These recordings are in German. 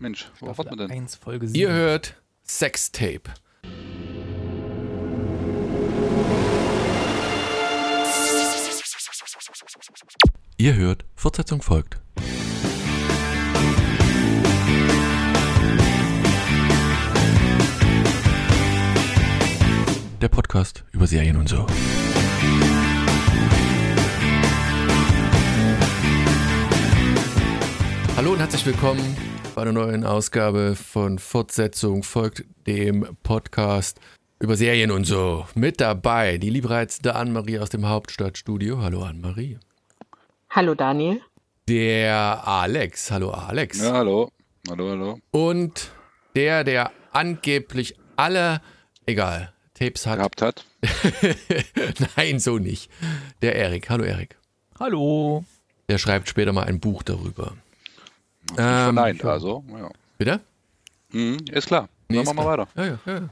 Mensch, wo warten wir denn? 1, Folge 7. Ihr hört Sextape. Ihr hört, Fortsetzung folgt. Der Podcast über Serien und so. Hallo und herzlich willkommen einer neuen Ausgabe von Fortsetzung folgt dem Podcast über Serien und so. Mit dabei die liebreizende Anne-Marie aus dem Hauptstadtstudio. Hallo Anne-Marie. Hallo Daniel. Der Alex. Hallo Alex. Ja, hallo. Hallo, hallo. Und der, der angeblich alle, egal, Tapes hat. Gehabt hat. Nein, so nicht. Der Erik. Hallo Erik. Hallo. Der schreibt später mal ein Buch darüber. Ähm, verneint, also. Ja. Bitte? Mhm, ist klar. Nee, Dann ist machen wir klar. weiter. Ja, ja, ja.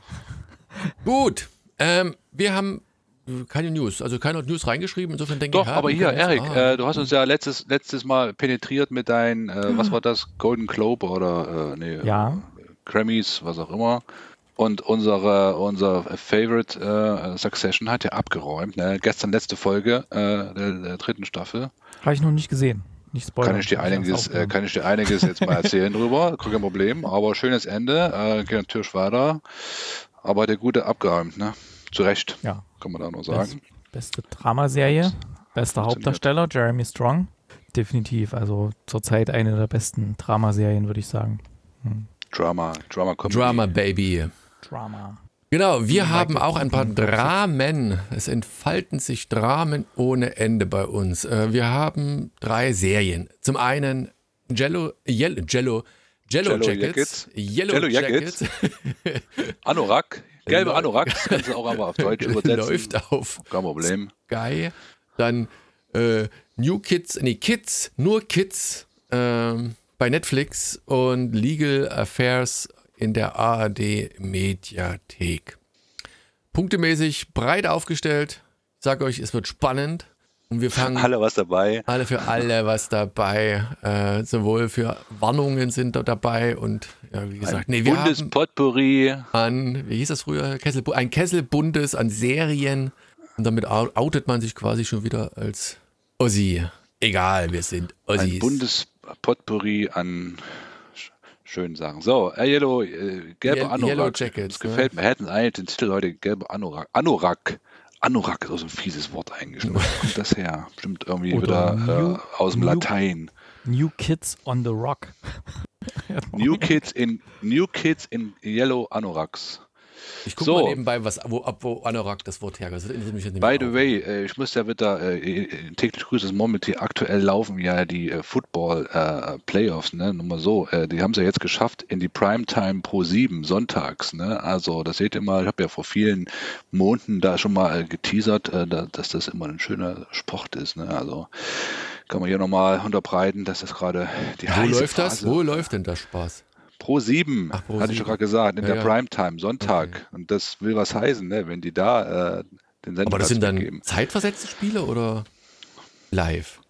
Gut. Ähm, wir haben keine News, also keine News reingeschrieben. Insofern denke Doch, ich, aber hier, Erik, ah. äh, du hast uns ja letztes, letztes Mal penetriert mit deinen, äh, was war das, Golden Globe oder, äh, nee, Ja. Grammys, was auch immer. Und unsere, unser Favorite äh, Succession hat ja abgeräumt. Ne? Gestern letzte Folge äh, der, der dritten Staffel. Habe ich noch nicht gesehen. Nicht spoilern. Kann ich dir einiges, äh, kann ich dir einiges jetzt mal erzählen drüber. Kein Problem. Aber schönes Ende. Äh, geht natürlich weiter. Aber der gute abgeräumt, ne? Zu Recht, ja. kann man da nur Best, sagen. beste Dramaserie, bester. Hauptdarsteller, Jeremy Strong. Definitiv. Also zurzeit eine der besten Dramaserien, würde ich sagen. Drama, Drama Comedy. Drama Baby. Drama. Genau, wir Michael haben auch ein paar. Dramen. Es entfalten sich Dramen ohne Ende bei uns. Äh, Wir haben drei Serien. Zum einen Jello, Yellow, Jello, Jello, Jello Jackets, Jackets. Yellow Jello Jackets, Anorak. Gelbe Anorak. Das kannst du auch aber auf Deutsch übersetzen. läuft auf Kein Problem. Sky. Dann äh, New Kids, nee, Kids, nur Kids ähm, bei Netflix und Legal Affairs in der ARD Mediathek. Punktemäßig breit aufgestellt. Ich sage euch, es wird spannend. Und wir fangen Alle was dabei. alle für alle was dabei. Äh, sowohl für Warnungen sind da dabei und ja, wie gesagt, nee, wir haben Bundespotpourri. an, wie hieß das früher? Kessel, ein Kesselbundes an Serien. Und damit outet man sich quasi schon wieder als Ossi. Egal, wir sind Ein Ossis. Bundespotpourri an sch- schönen Sachen. So, äh, Yellow, äh, gelbe Ye- Anorak. Yellow Jackets, das gefällt ne? mir. Hätten eigentlich den Titel heute gelbe Anorak. Anorak. Anorak ist auch so ein fieses Wort eingeschnitten. Wo kommt das her? Bestimmt irgendwie Oder wieder New- äh, aus dem New- Latein. New Kids on the Rock. New Kids in New Kids in Yellow Anoraks. Ich gucke so. mal nebenbei, was, wo, ab wo Anorak das Wort herkommt. Das jetzt By the auch. way, äh, ich muss ja wieder äh, äh, täglich grüßen das Murmeltier. Aktuell laufen ja die äh, Football äh, Playoffs, ne? Nur mal so. Äh, die haben es ja jetzt geschafft in die Primetime Pro 7 sonntags, ne? Also das seht ihr mal, ich habe ja vor vielen Monaten da schon mal äh, geteasert, äh, da, dass das immer ein schöner Sport ist, ne? Also kann man hier nochmal unterbreiten, dass das gerade die Wo läuft das? Phase Wo läuft denn das Spaß? Pro 7, Ach, Pro hatte ich 7. doch gerade gesagt, in Ja, der ja. Primetime, Sonntag. Okay. Und das will was heißen, ne? wenn die da äh, den Sendeplatz Aber das sind dann weggeben. zeitversetzte Spiele oder live?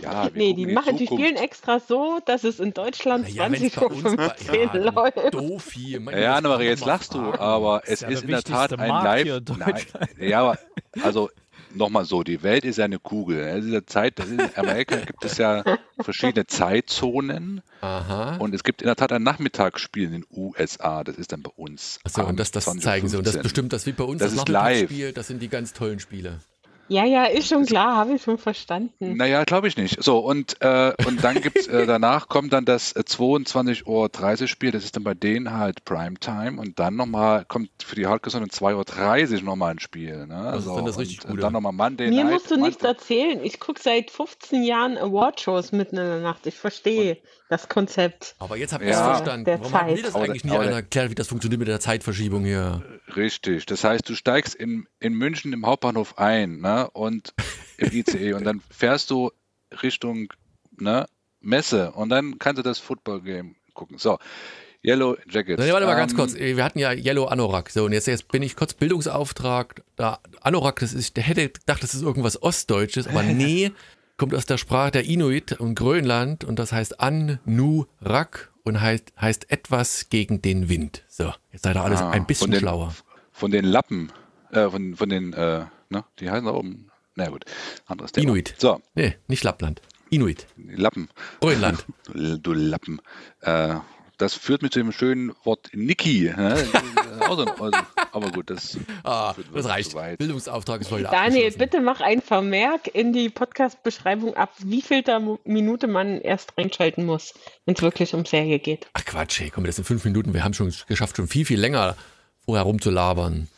Ja, nee, die die machen, die Zukunft. spielen extra so, dass es in Deutschland wenn's 20.15 Uhr ja, läuft. doof hier. Mein Ja, Annemarie, jetzt lachst du, aber es ist ja ist in der Tat ein hier Live. in Nein, ja, aber also nochmal so, die Welt ist ja eine Kugel. ne? In dieser Zeit, das ist, in Amerika gibt es ja verschiedene Zeitzonen Aha. und es gibt in der Tat ein Nachmittagsspiel in den USA. Das ist dann bei uns. Achso, und das, das 20.15 zeigen sie. Und das bestimmt das wie bei uns Das das, ist Nachmittagsspiel. Das sind die ganz tollen Spiele. Ja, ja, ist schon klar, habe ich schon verstanden. Naja, glaube ich nicht. So, und, äh, und dann gibt's, äh, danach kommt dann das äh, 22.30 Uhr Spiel, das ist dann bei denen halt Primetime und dann nochmal kommt für die um 2.30 Uhr nochmal ein Spiel. Ne? Das ist dann das richtig und, äh, Gute. Dann nochmal Monday Mir Night. musst du nichts erzählen. Ich gucke seit 15 Jahren Awardshows mitten in der Nacht. Ich verstehe das Konzept. Aber jetzt habt ihr es Ja. verstanden. Der Warum haben wir Zeit. das eigentlich nie einer erklärt, wie das funktioniert mit der Zeitverschiebung hier? Richtig. Das heißt, du steigst in, in München im Hauptbahnhof ein ne? und im ICE und dann fährst du Richtung ne, Messe und dann kannst du das Football-Game gucken. So, Yellow Jackets. Nee, warte mal ganz Ähm, kurz. Wir hatten ja Yellow Anorak. So, und jetzt, jetzt bin ich kurz Bildungsauftrag. Da, Anorak, das ist, der hätte gedacht, das ist irgendwas Ostdeutsches, aber nee, kommt aus der Sprache der Inuit und Grönland und das heißt An-Nu-Rak und heißt, heißt etwas gegen den Wind. So, jetzt seid ihr alles Ah, ein bisschen von den- schlauer. Von den Lappen, äh, von, von den, äh, ne, die heißen da oben. Na gut, anderes Thema. Inuit. So, Nee, nicht Lappland. Inuit. Lappen. Grönland. Du, du Lappen. Äh, das führt mich zu dem schönen Wort Niki. Ne? Aber gut, das Ah, das reicht. zu weit. Bildungsauftrag ist heute Daniel, bitte mach ein Vermerk in die Podcast-Beschreibung ab, wie viel Minute man erst reinschalten muss, wenn es wirklich um Serie geht. Ach Quatsch, hey, komm, das sind fünf Minuten. Wir haben schon geschafft, schon viel, viel länger vorher rumzulabern.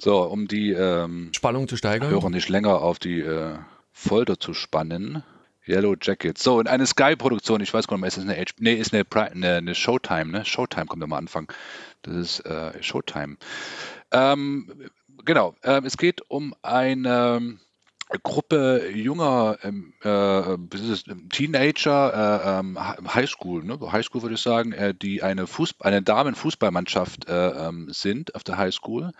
So, um die ähm, Spannung zu steigern. Hörer nicht länger auf die äh, Folter zu spannen. Yellow Jackets. So, in eine Sky-Produktion, ich weiß gar nicht mehr, ist das eine, H nee, ist eine, eine, eine Showtime, ne? Showtime kommt am Anfang. Das ist äh, Showtime. Ähm, genau, ähm, es geht um eine Gruppe junger ähm, äh, Teenager, äh, ähm, Highschool, ne? Highschool würde ich sagen, äh, die eine, Fußball, eine Damenfußballmannschaft äh, ähm, sind auf der Highschool.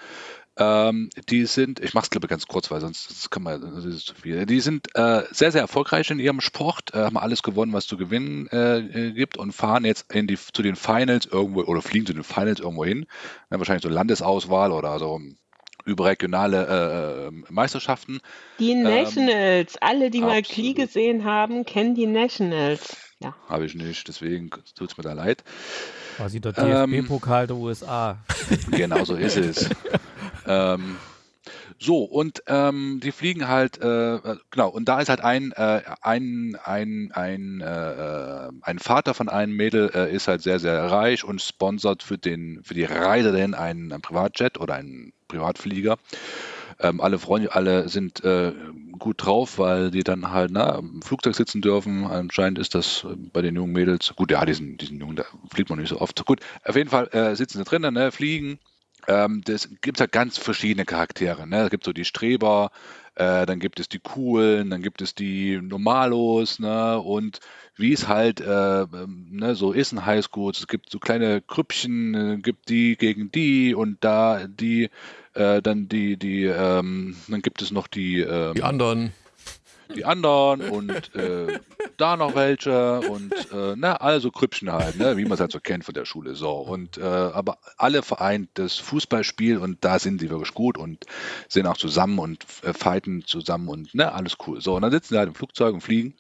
Ähm, die sind, ich mache es glaube ich ganz kurz, weil sonst das kann man, das ist zu viel. Die sind äh, sehr, sehr erfolgreich in ihrem Sport, äh, haben alles gewonnen, was zu gewinnen äh, gibt und fahren jetzt in die, zu den Finals irgendwo oder fliegen zu den Finals irgendwo hin. Ja, wahrscheinlich so Landesauswahl oder so überregionale äh, äh, Meisterschaften. Die Nationals, alle, die mal absolut. Klee gesehen haben, kennen die Nationals. Ja. Habe ich nicht, deswegen tut es mir da leid. Quasi der Ähm, DFB-Pokal der USA. Genau so ist es. ähm, so, und ähm, die fliegen halt, äh, äh, genau, und da ist halt ein, äh, ein, ein, ein, äh, ein Vater von einem Mädel, äh, ist halt sehr, sehr reich und sponsert für, den, für die Reise denn einen, einen Privatjet oder einen Privatflieger. Ähm, alle Freunde, alle sind äh, gut drauf, weil die dann halt na, im Flugzeug sitzen dürfen. Anscheinend ist das bei den jungen Mädels, gut, ja, diesen, diesen Jungen, da fliegt man nicht so oft. Gut, auf jeden Fall sitzen sie drinnen, ne, fliegen. Ähm, das gibt halt ganz verschiedene Charaktere. Ne? Es gibt so die Streber, äh, dann gibt es die Coolen, dann gibt es die Normalos, ne? Und wie es halt äh, ähm, ne, so ist in Highschools, es gibt so kleine Grüppchen, äh, gibt die gegen die und da die, äh, dann die, die, ähm, dann gibt es noch die, ähm, Die anderen. Die anderen und äh, da noch welche und äh, na, also Krüppchen halt, ne, wie man es halt so kennt von der Schule. So. Und äh, aber alle vereint das Fußballspiel und da sind sie wirklich gut und sind auch zusammen und äh, fighten zusammen und ne, alles cool. So, und dann sitzen sie halt im Flugzeug und fliegen.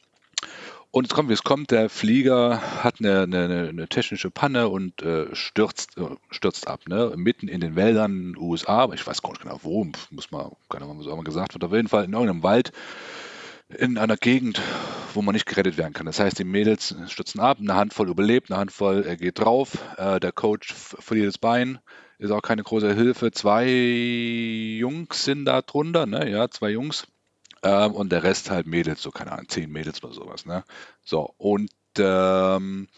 Und es kommt, wie es kommt, der Flieger hat eine, eine, eine technische Panne und äh, stürzt, äh, stürzt ab, ne? Mitten in den Wäldern USA, aber ich weiß gar nicht genau wo, muss man, keine Ahnung, was auch mal gesagt wird, auf jeden Fall in irgendeinem Wald in einer Gegend, wo man nicht gerettet werden kann. Das heißt, die Mädels stürzen ab, eine Handvoll überlebt, eine Handvoll äh, geht drauf, äh, der Coach verliert das Bein, ist auch keine große Hilfe. Zwei Jungs sind da drunter, ne? Ja, zwei Jungs. Ähm, und der Rest halt Mädels, so keine Ahnung, zehn Mädels oder sowas, ne? So, und ähm,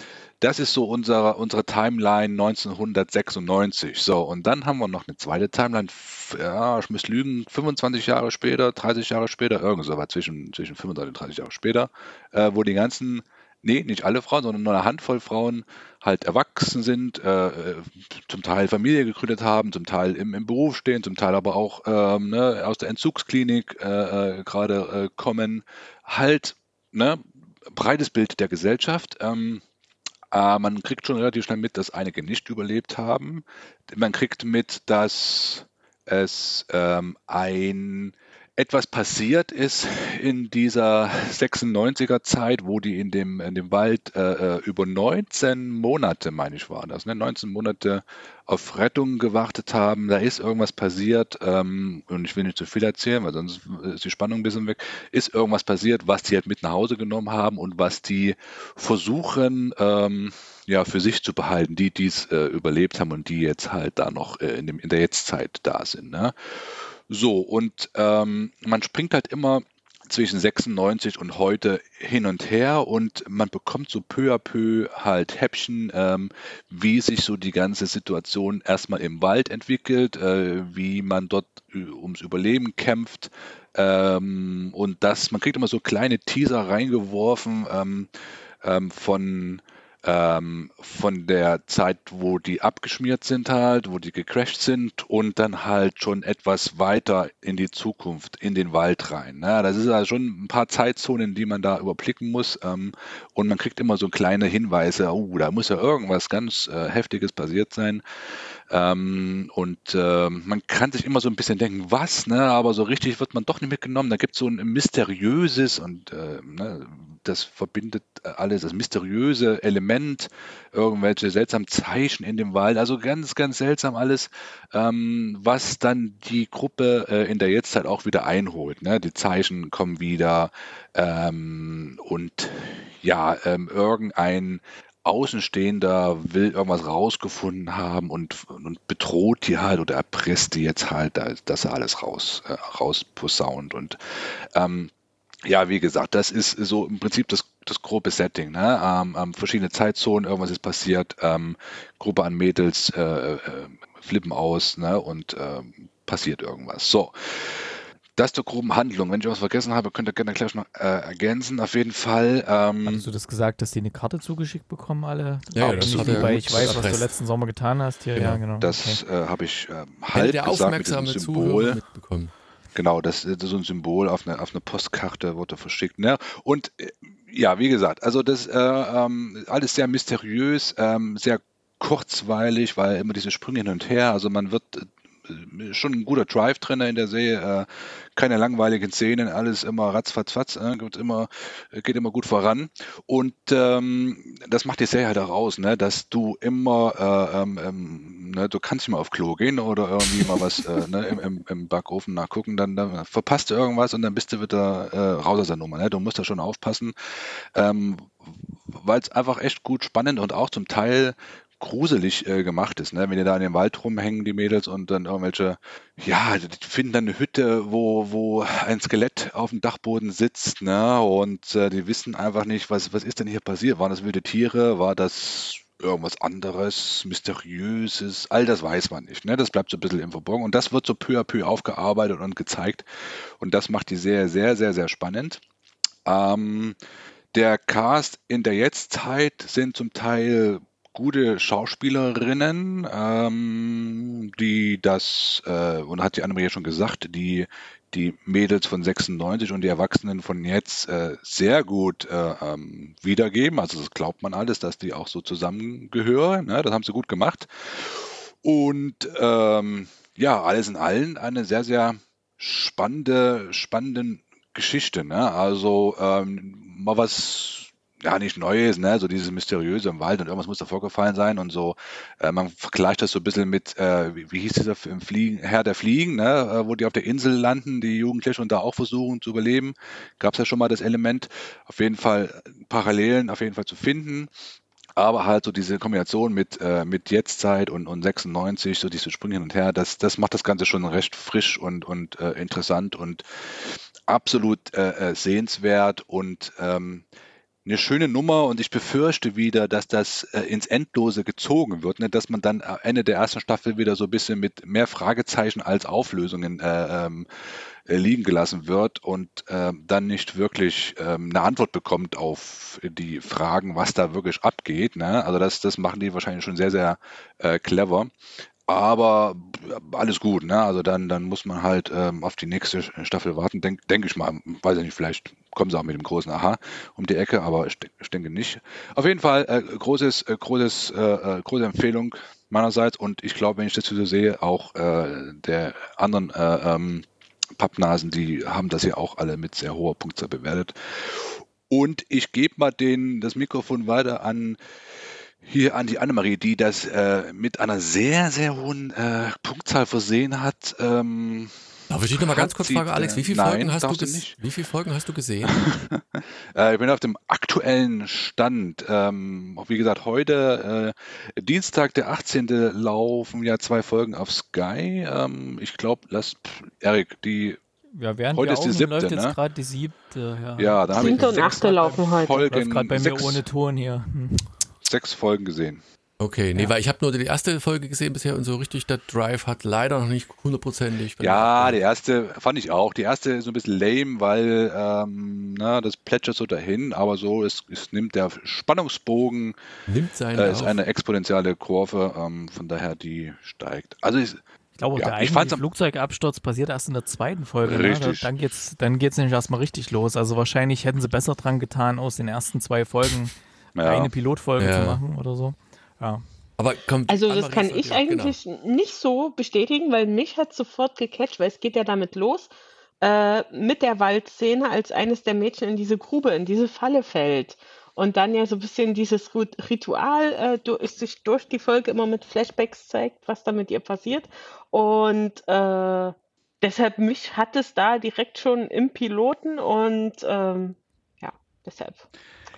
das ist so unsere, unsere Timeline 1996. So, und dann haben wir noch eine zweite Timeline, ja, ich muss lügen, 25 Jahre später, 30 Jahre später, irgend so zwischen, zwischen 25 und 30 Jahre später, äh, wo die ganzen, nee, nicht alle Frauen, sondern nur eine Handvoll Frauen halt erwachsen sind, äh, äh, zum Teil Familie gegründet haben, zum Teil im, im Beruf stehen, zum Teil aber auch ähm, ne, aus der Entzugsklinik äh, äh, gerade äh, kommen. Halt, ne, breites Bild der Gesellschaft. Ähm, äh, man kriegt schon relativ schnell mit, dass einige nicht überlebt haben. Man kriegt mit, dass es ähm, ein etwas passiert ist in dieser 96er Zeit, wo die in dem, in dem Wald äh, äh, über 19 Monate, meine ich, war das, ne? 19 Monate auf Rettung gewartet haben. Da ist irgendwas passiert ähm, und ich will nicht zu viel erzählen, weil sonst ist die Spannung ein bisschen weg. Ist irgendwas passiert, was die halt mit nach Hause genommen haben und was die versuchen, ähm, ja, für sich zu behalten, die dies äh, überlebt haben und die jetzt halt da noch äh, in, dem, in der Jetztzeit da sind. Ne? So, und ähm, man springt halt immer zwischen 96 und heute hin und her und man bekommt so peu à peu halt Häppchen, ähm, wie sich so die ganze Situation erstmal im Wald entwickelt, äh, wie man dort ü- ums Überleben kämpft. Ähm, und das, man kriegt immer so kleine Teaser reingeworfen ähm, ähm, von ähm, von der Zeit, wo die abgeschmiert sind halt, wo die gecrashed sind und dann halt schon etwas weiter in die Zukunft, in den Wald rein. Ne? Das ist also schon ein paar Zeitzonen, die man da überblicken muss ähm, und man kriegt immer so kleine Hinweise, oh, da muss ja irgendwas ganz äh, Heftiges passiert sein. Ähm, und äh, man kann sich immer so ein bisschen denken, was, ne? aber so richtig wird man doch nicht mitgenommen. Da gibt es so ein mysteriöses und äh, ne, das verbindet alles, das mysteriöse Element, irgendwelche seltsamen Zeichen in dem Wald, also ganz, ganz seltsam alles, ähm, was dann die Gruppe äh, in der Jetztzeit auch wieder einholt. Ne? Die Zeichen kommen wieder ähm, und ja, ähm, irgendein Außenstehender will irgendwas rausgefunden haben und, und bedroht die halt oder erpresst die jetzt halt, dass er alles raus, äh, rausposaunt. Und ähm, ja, wie gesagt, das ist so im Prinzip das, das grobe Setting. Ne? Ähm, ähm, verschiedene Zeitzonen, irgendwas ist passiert, ähm, Gruppe an Mädels äh, äh, flippen aus ne? und äh, passiert irgendwas. So. Das zur groben Handlung. Wenn ich was vergessen habe, könnt ihr gerne gleich noch äh, ergänzen. Auf jeden Fall. Ähm, Hattest du das gesagt, dass die eine Karte zugeschickt bekommen, alle? Ja, ja das ist wobei ich weiß, was du letzten Sommer getan hast. Hier, genau. Ja, genau. Das okay. äh, habe ich äh, halb der gesagt mit dem Symbol. Mitbekommen. Genau, das ist so ein Symbol auf eine, auf eine Postkarte wurde verschickt. Ne? Und äh, ja, wie gesagt, also das äh, ähm, alles sehr mysteriös, ähm, sehr kurzweilig, weil immer diese Sprünge hin und her. Also man wird äh, schon ein guter Drive drin in der Serie. Äh, keine langweiligen Szenen, alles immer ratzfatz, äh, geht, immer, geht immer gut voran. Und ähm, das macht die Serie halt auch aus, ne? dass du immer, äh, ähm, ähm, ne? du kannst mal auf Klo gehen oder irgendwie mal was äh, ne? Im, im, im, Backofen nachgucken, dann, dann, verpasst du irgendwas und dann bist du wieder äh, raus aus der Nummer. Ne? Du musst da schon aufpassen, ähm, weil es einfach echt gut spannend und auch zum Teil gruselig äh, gemacht ist, ne? Wenn die da in dem Wald rumhängen, die Mädels, und dann irgendwelche, ja, die finden dann eine Hütte, wo, wo ein Skelett auf dem Dachboden sitzt, ne? Und äh, die wissen einfach nicht, was, was ist denn hier passiert? Waren das wilde Tiere? War das irgendwas anderes, Mysteriöses? All das weiß man nicht, ne? Das bleibt so ein bisschen im Verborgen. Und das wird so peu à peu aufgearbeitet und gezeigt. Und das macht die Serie sehr, sehr, sehr spannend. Ähm, der Cast in der Jetztzeit sind zum Teil gute Schauspielerinnen, ähm, die das, äh, und hat die Annemarie ja schon gesagt, die die Mädels von 96 und die Erwachsenen von jetzt äh, sehr gut äh, ähm, wiedergeben. Also das glaubt man alles, dass die auch so zusammengehören. Ne? Das haben sie gut gemacht. Und ähm, ja, alles in allem eine sehr, sehr spannende, spannende Geschichte. Ne? Also ähm, mal was ja nicht Neues, ne? so dieses Mysteriöse im Wald und irgendwas muss da vorgefallen sein und so. Äh, man vergleicht das so ein bisschen mit, äh, wie, wie, hieß dieser Film, Fliegen, Herr der Fliegen, ne? Äh, wo die auf der Insel landen, die Jugendlichen und da auch versuchen zu überleben. Gab es ja schon mal das Element. Auf jeden Fall Parallelen auf jeden Fall zu finden. Aber halt so diese Kombination mit, äh, mit Jetztzeit und, und 96, so diese Sprünge hin und her, das, das macht das Ganze schon recht frisch und, und äh, interessant und absolut äh, äh sehenswert und ähm, eine schöne Nummer und ich befürchte wieder, dass das äh, ins Endlose gezogen wird, ne? dass man dann am Ende der ersten Staffel wieder so ein bisschen mit mehr Fragezeichen als Auflösungen äh, ähm, äh, liegen gelassen wird und äh, dann nicht wirklich ähm, eine Antwort bekommt auf die Fragen, was da wirklich abgeht. Ne? Also das, das machen die wahrscheinlich schon sehr, sehr äh, clever. Aber alles gut, ne? Also dann, dann muss man halt ähm, auf die nächste Staffel warten, denke denk ich mal. Weiß ich nicht, vielleicht kommen sie auch mit dem großen Aha um die Ecke, aber ich, ich denke nicht. Auf jeden Fall äh, großes, äh, großes, äh, äh große Empfehlung meinerseits und ich glaube, wenn ich das so sehe, auch äh, der anderen äh, ähm, Pappnasen, die haben das ja auch alle mit sehr hoher Punktzahl bewertet. Und ich gebe mal den, das Mikrofon weiter an hier an die Annemarie, die das äh, mit einer sehr, sehr hohen äh, Punktzahl versehen hat. Ähm, Darf ich dich noch mal ganz kurz fragen, Alex, wie viele, Folgen hast du wie viele Folgen hast du gesehen? äh, ich bin auf dem aktuellen Stand. Ähm, wie gesagt, heute, äh, Dienstag, der 18. laufen ja zwei Folgen auf Sky. Ähm, ich glaube, Erik, die ja, während heute ist die siebte, läuft jetzt ne? gerade die siebte. Ja, ja da habe ich und achte laufen heute. Folgen, läuft gerade bei mir ohne Ton hier. Hm sechs Folgen gesehen. Okay, nee, Ja. weil ich habe nur die erste Folge gesehen bisher und so richtig der Drive hat leider noch nicht hundertprozentig. Ja, die erste fand ich auch. Die erste ist so ein bisschen lame, weil ähm, na, das plätschert so dahin, aber so es, es nimmt der Spannungsbogen, nimmt seinen äh, ist Lauf. eine exponentielle Kurve, ähm, von daher die steigt. Also ich, Ich glaube, Ja, der eigentliche Flugzeugabsturz passiert erst in der zweiten Folge. Ne? Richtig. Dann geht's, dann geht's nämlich erstmal richtig los. Also wahrscheinlich hätten sie besser dran getan, aus den ersten zwei Folgen ja, eine Pilotfolge Ja. zu machen oder so. Ja. Aber kommt Also das kann ich ja- genau. eigentlich nicht so bestätigen, weil mich hat sofort gecatcht, weil es geht ja damit los, äh, mit der Waldszene, als eines der Mädchen in diese Grube, in diese Falle fällt. Und dann ja so ein bisschen dieses Ritual äh, du- ist sich durch die Folge immer mit Flashbacks zeigt, was da mit ihr passiert. Und äh, deshalb mich hat es da direkt schon im Piloten und ähm, ja, deshalb.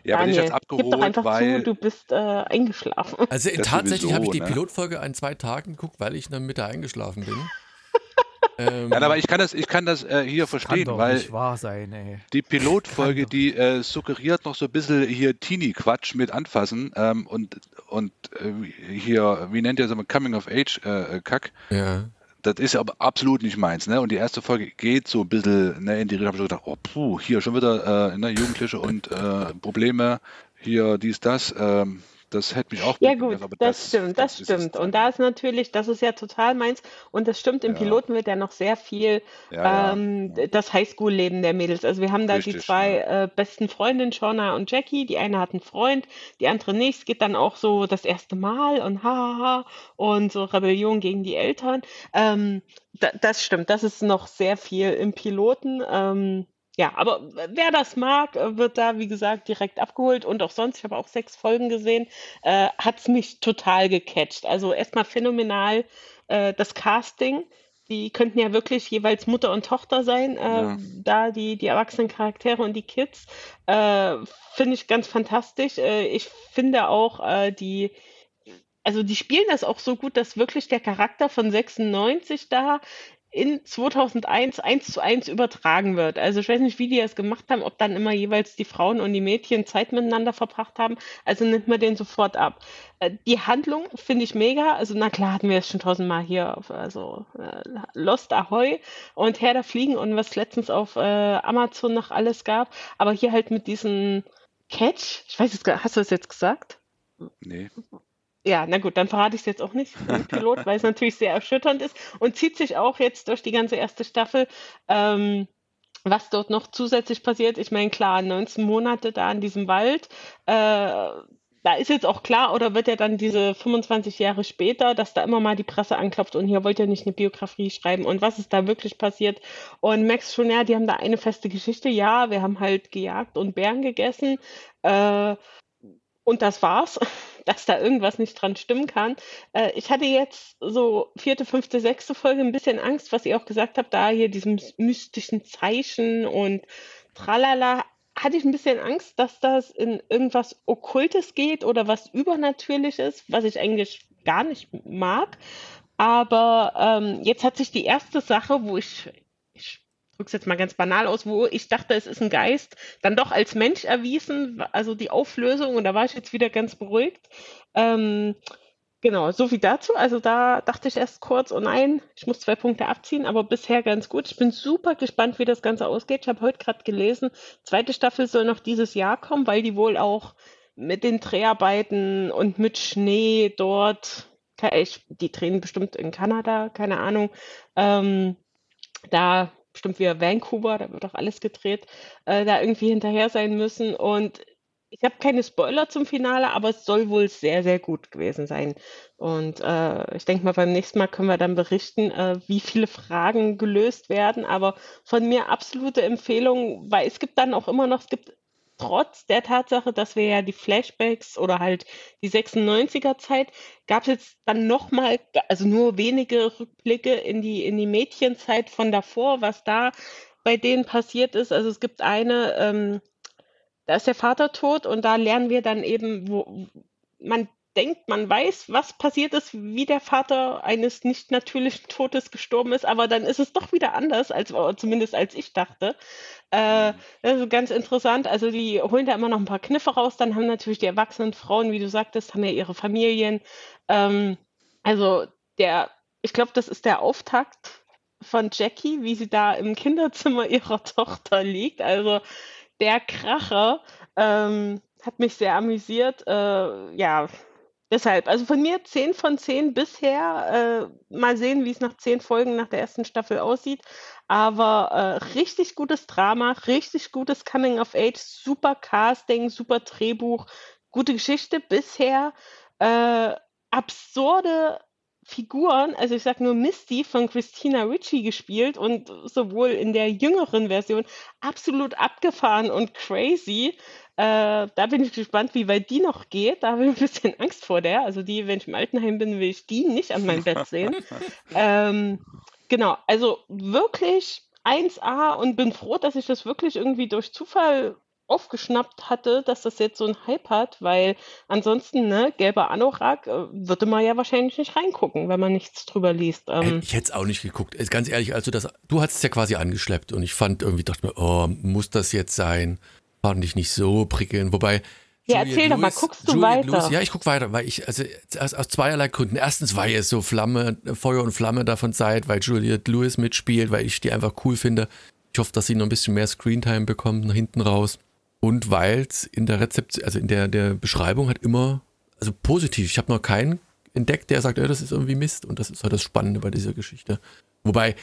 Ja, bin ich jetzt Daniel, gib doch abgeholt, einfach weil zu, du bist äh, eingeschlafen. Also Das tatsächlich habe ich die ne? Pilotfolge an zwei Tagen geguckt, weil ich in der Mitte eingeschlafen bin. ähm, ja, aber ich kann das, ich kann das äh, hier Kann verstehen, doch weil nicht wahr sein, ey. Die Pilotfolge, die äh, suggeriert noch so ein bisschen hier Teenie-Quatsch mit anfassen ähm, und, und äh, hier, wie nennt ihr das immer, Coming-of-Age-Kack. ja. Das ist aber absolut nicht meins. Ne? Und die erste Folge geht so ein bisschen ne, in die Richtung, habe ich gedacht, oh puh, hier schon wieder äh, ne, Jugendliche und äh, Probleme, hier dies, das. Ähm, das hätte mich auch Ja gut, lassen, aber das, stimmt, das, stimmt. Und da ist natürlich, das ist ja total meins. Und das stimmt, im Ja. Piloten wird ja noch sehr viel Ja, ähm, ja. das Highschool-Leben der Mädels. Also wir haben da die Richtig, zwei äh, besten Freundinnen, Shauna und Jackie. Die eine hat einen Freund, die andere nicht. Es geht dann auch so das erste Mal und hahaha und so Rebellion gegen die Eltern. Ähm, da, das stimmt, das ist noch sehr viel im Piloten. Ähm, ja, aber wer das mag, äh, wird da, wie gesagt, direkt abgeholt. Und auch sonst, ich habe auch sechs Folgen gesehen, äh, hat es mich total gecatcht. Also erstmal phänomenal äh, das Casting. Die könnten ja wirklich jeweils Mutter und Tochter sein, äh, Ja. da die, die erwachsenen Charaktere und die Kids. Äh, finde ich ganz fantastisch. Äh, ich finde auch äh, die, also die spielen das auch so gut, dass wirklich der Charakter von 96 da in 2001 eins zu eins übertragen wird. Also ich weiß nicht, wie die das gemacht haben, ob dann immer jeweils die Frauen und die Mädchen Zeit miteinander verbracht haben. Also nimmt man den sofort ab. Äh, Die Handlung finde ich mega. Also na klar hatten wir es schon tausendmal hier auf also äh, Lost Ahoy und Herr der Fliegen und was letztens auf äh, Amazon noch alles gab. Aber hier halt mit diesem Catch. Ich weiß jetzt, hast du es jetzt gesagt? Nee. Ja, na gut, dann verrate ich es jetzt auch nicht im Pilot, weil es natürlich sehr erschütternd ist und zieht sich auch jetzt durch die ganze erste Staffel. Ähm, was dort noch zusätzlich passiert, ich meine, klar, 19 Monate da in diesem Wald, äh, da ist jetzt auch klar, oder wird ja dann diese 25 Jahre später, dass da immer mal die Presse anklopft und hier wollt ihr nicht eine Biografie schreiben und was ist da wirklich passiert. Und merkst schon, ja, die haben da eine feste Geschichte, ja, wir haben halt gejagt und Bären gegessen, äh, und das war's, dass da irgendwas nicht dran stimmen kann. Äh, ich hatte jetzt so vierte, fünfte, sechste Folge ein bisschen Angst, was ihr auch gesagt habt, da hier diesem mystischen Zeichen und tralala, hatte ich ein bisschen Angst, dass das in irgendwas Okkultes geht oder was Übernatürliches, was ich eigentlich gar nicht mag. Aber ähm, jetzt hat sich die erste Sache, wo ich, es jetzt mal ganz banal aus, wo ich dachte, es ist ein Geist, dann doch als Mensch erwiesen, also die Auflösung, und da war ich jetzt wieder ganz beruhigt. Ähm, genau, so wie dazu. Also da dachte ich erst kurz, oh nein, ich muss zwei Punkte abziehen, aber bisher ganz gut. Ich bin super gespannt, wie das Ganze ausgeht. Ich habe heute gerade gelesen, zweite Staffel soll noch dieses Jahr kommen, weil die wohl auch mit den Dreharbeiten und mit Schnee dort, ich, die drehen bestimmt in Kanada, keine Ahnung, ähm, da bestimmt wieder Vancouver, da wird auch alles gedreht, äh, da irgendwie hinterher sein müssen. Und ich habe keine Spoiler zum Finale, aber es soll wohl sehr, sehr gut gewesen sein. Und äh, ich denke mal, beim nächsten Mal können wir dann berichten, äh, wie viele Fragen gelöst werden. Aber von mir absolute Empfehlung, weil es gibt dann auch immer noch, es gibt trotz der Tatsache, dass wir ja die Flashbacks oder halt die 96er Zeit, gab es jetzt dann nochmal, also nur wenige Rückblicke in die, in die Mädchenzeit von davor, was da bei denen passiert ist. Also es gibt eine, ähm, da ist der Vater tot und da lernen wir dann eben, wo man denkt, man weiß, was passiert ist, wie der Vater eines nicht natürlichen Todes gestorben ist, aber dann ist es doch wieder anders, als zumindest als ich dachte. Äh, ist ganz interessant. Also die holen da immer noch ein paar Kniffe raus. Dann haben natürlich die erwachsenen Frauen, wie du sagtest, haben ja ihre Familien. Ähm, also der, ich glaube, das ist der Auftakt von Jackie, wie sie da im Kinderzimmer ihrer Tochter liegt. Also der Kracher ähm, hat mich sehr amüsiert. Äh, ja, deshalb, also von mir 10 von 10 bisher. Äh, mal sehen, wie es nach 10 Folgen nach der ersten Staffel aussieht. Aber äh, richtig gutes Drama, richtig gutes Coming of Age, super Casting, super Drehbuch, gute Geschichte bisher. Äh, absurde Figuren, also ich sag nur Misty von Christina Ritchie gespielt und sowohl in der jüngeren Version absolut abgefahren und crazy. Äh, da bin ich gespannt, wie weit die noch geht. Da habe ich ein bisschen Angst vor der. Also die, wenn ich im Altenheim bin, will ich die nicht an meinem Bett sehen. ähm, genau, also wirklich 1A und bin froh, dass ich das wirklich irgendwie durch Zufall aufgeschnappt hatte, dass das jetzt so ein Hype hat, weil ansonsten, ne, gelber Anorak, äh, würde man ja wahrscheinlich nicht reingucken, wenn man nichts drüber liest. Ähm, ich hätte es auch nicht geguckt. Ganz ehrlich, also das, du hast es ja quasi angeschleppt und ich fand irgendwie, dachte mir, oh, muss das jetzt sein? Fand ich nicht so prickelnd. Wobei, ja, Juliette erzähl Lewis, doch mal, guckst du Juliette weiter? Lewis, ja, ich gucke weiter, weil ich, also aus, aus, zweierlei Gründen. Erstens, weil es so Flamme, Feuer und Flamme davon seid, weil Juliette Lewis mitspielt, weil ich die einfach cool finde. Ich hoffe, dass sie noch ein bisschen mehr Screentime bekommt nach hinten raus. Und weil es in der Rezeption, also in der, der Beschreibung hat immer, also positiv. Ich habe noch keinen entdeckt, der sagt, oh, das ist irgendwie Mist. Und das ist halt das Spannende bei dieser Geschichte. Wobei,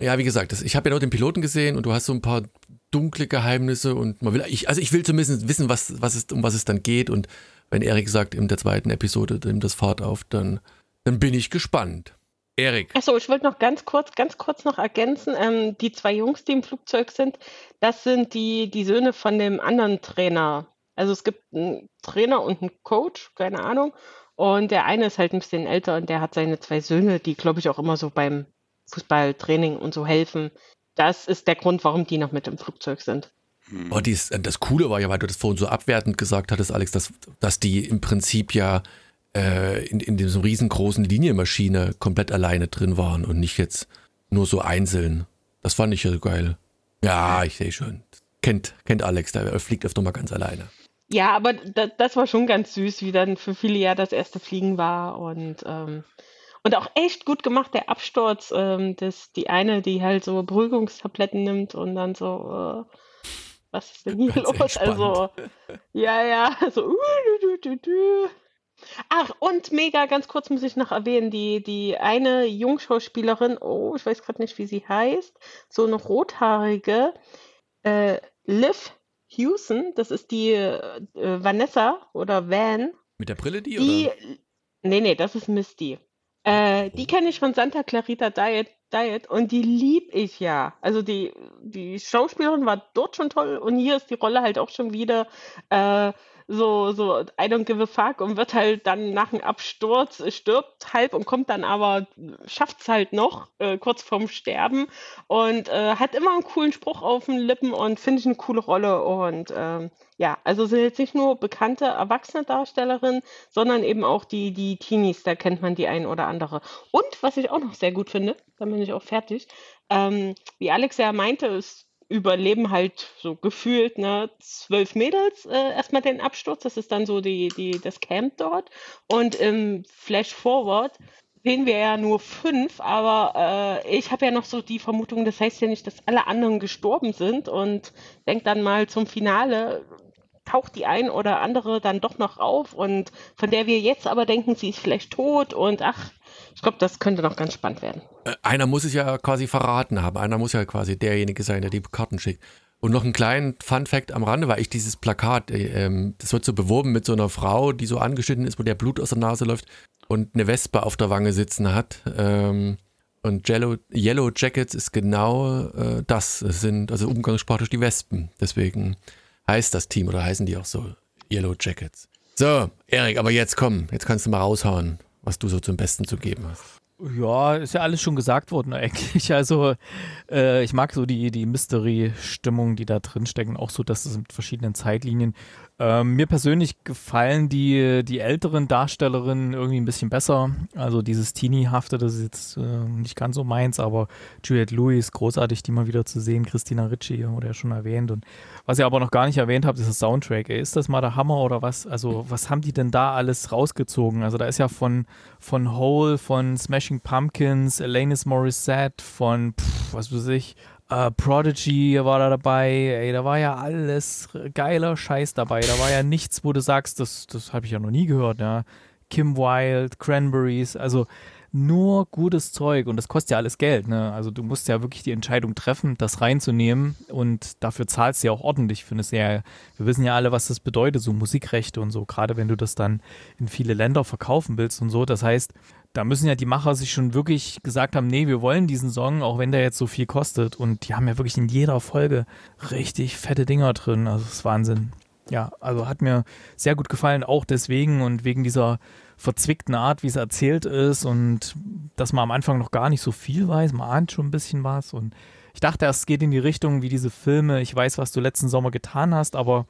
ja, wie gesagt, ich habe ja noch den Piloten gesehen und du hast so ein paar dunkle Geheimnisse und man will, ich, also ich will zumindest wissen, was, was ist, um was es dann geht. Und wenn Erik sagt, in der zweiten Episode nimmt das Fahrt auf, dann, dann bin ich gespannt. Erik. Achso, ich wollte noch ganz kurz, ganz kurz noch ergänzen. Ähm, die zwei Jungs, die im Flugzeug sind, das sind die, die Söhne von dem anderen Trainer. Also es gibt einen Trainer und einen Coach, keine Ahnung. Und der eine ist halt ein bisschen älter und der hat seine zwei Söhne, die, glaube ich, auch immer so beim Fußballtraining und so helfen. Das ist der Grund, warum die noch mit im Flugzeug sind. Hm. Oh, dies, das Coole war ja, weil du das vorhin so abwertend gesagt hattest, Alex, dass, dass die im Prinzip ja äh, in, in dieser riesengroßen Linienmaschine komplett alleine drin waren und nicht jetzt nur so einzeln. Das fand ich ja geil. Ja, ich sehe schon. Kennt, kennt Alex, der fliegt öfter mal ganz alleine. Ja, aber da, das war schon ganz süß, wie dann für viele ja das erste Fliegen war und ähm, und auch echt gut gemacht, der Absturz, ähm, dass die eine, die halt so Beruhigungstabletten nimmt und dann so, äh, was ist denn hier Ganz los? Entspannt. Also, ja, ja, so, uh, du, du, du, Ach, und mega, ganz kurz muss ich noch erwähnen, die, die eine Jungschauspielerin, oh, ich weiß gerade nicht, wie sie heißt, so eine rothaarige, äh, Liv Hewson, das ist die äh, Vanessa oder Van. Mit der Brille die, die oder? Nee, nee, das ist Misty. Äh, die kenne ich von Santa Clarita Diet, Diet und die lieb ich ja. Also die, die Schauspielerin war dort schon toll und hier ist die Rolle halt auch schon wieder äh, so, so, I don't give a fuck und wird halt dann nach dem Absturz, stirbt halb und kommt dann aber, schafft es halt noch, äh, kurz vorm Sterben und äh, hat immer einen coolen Spruch auf den Lippen und finde ich eine coole Rolle und ähm, ja, also sind jetzt nicht nur bekannte erwachsene Darstellerinnen, sondern eben auch die, die Teenies, da kennt man die ein oder andere. Und was ich auch noch sehr gut finde, dann bin ich auch fertig, ähm, wie Alex ja meinte, ist überleben halt so gefühlt ne, zwölf Mädels äh, erstmal den Absturz. Das ist dann so die, die, das Camp dort. Und im Flash Forward sehen wir ja nur fünf, aber äh, ich habe ja noch so die Vermutung, das heißt ja nicht, dass alle anderen gestorben sind. Und denk dann mal zum Finale, taucht die ein oder andere dann doch noch auf und von der wir jetzt aber denken, sie ist vielleicht tot und ach, ich glaube, das könnte noch ganz spannend werden. Äh, einer muss es ja quasi verraten haben. Einer muss ja quasi derjenige sein, der die Karten schickt. Und noch einen kleinen Fun-Fact am Rande, weil ich dieses Plakat, äh, ähm, das wird so beworben mit so einer Frau, die so angeschnitten ist, wo der Blut aus der Nase läuft und eine Wespe auf der Wange sitzen hat. Ähm, und Yellow, Yellow Jackets ist genau äh, das. Es sind also umgangssprachlich die Wespen. Deswegen heißt das Team oder heißen die auch so Yellow Jackets. So, Erik, aber jetzt komm, jetzt kannst du mal raushauen was du so zum Besten zu geben hast. Ja, ist ja alles schon gesagt worden eigentlich. Also äh, ich mag so die, die Mystery-Stimmung, die da drin stecken, auch so, dass es mit verschiedenen Zeitlinien Ähm, mir persönlich gefallen die, die älteren Darstellerinnen irgendwie ein bisschen besser. Also dieses Teenie-hafte, das ist jetzt äh, nicht ganz so meins, aber Juliette Lewis, großartig, die mal wieder zu sehen. Christina Ricci wurde ja schon erwähnt. Und was ihr aber noch gar nicht erwähnt habt, ist das Soundtrack. Ey, ist das mal der Hammer oder was? Also was haben die denn da alles rausgezogen? Also da ist ja von, von Hole, von Smashing Pumpkins, Alanis Morissette, von, pff, was weiß ich, Uh, Prodigy war da dabei, ey, da war ja alles geiler Scheiß dabei. Da war ja nichts, wo du sagst, das, das habe ich ja noch nie gehört, ja. Kim Wilde, Cranberries, also nur gutes Zeug und das kostet ja alles Geld, ne? Also du musst ja wirklich die Entscheidung treffen, das reinzunehmen und dafür zahlst du ja auch ordentlich für eine Serie. Wir wissen ja alle, was das bedeutet, so Musikrechte und so, gerade wenn du das dann in viele Länder verkaufen willst und so. Das heißt, da müssen ja die Macher sich schon wirklich gesagt haben, nee, wir wollen diesen Song, auch wenn der jetzt so viel kostet. Und die haben ja wirklich in jeder Folge richtig fette Dinger drin. Also das ist Wahnsinn. Ja, also hat mir sehr gut gefallen, auch deswegen und wegen dieser verzwickten Art, wie es erzählt ist und dass man am Anfang noch gar nicht so viel weiß. Man ahnt schon ein bisschen was und ich dachte, es geht in die Richtung wie diese Filme. Ich weiß, was du letzten Sommer getan hast, aber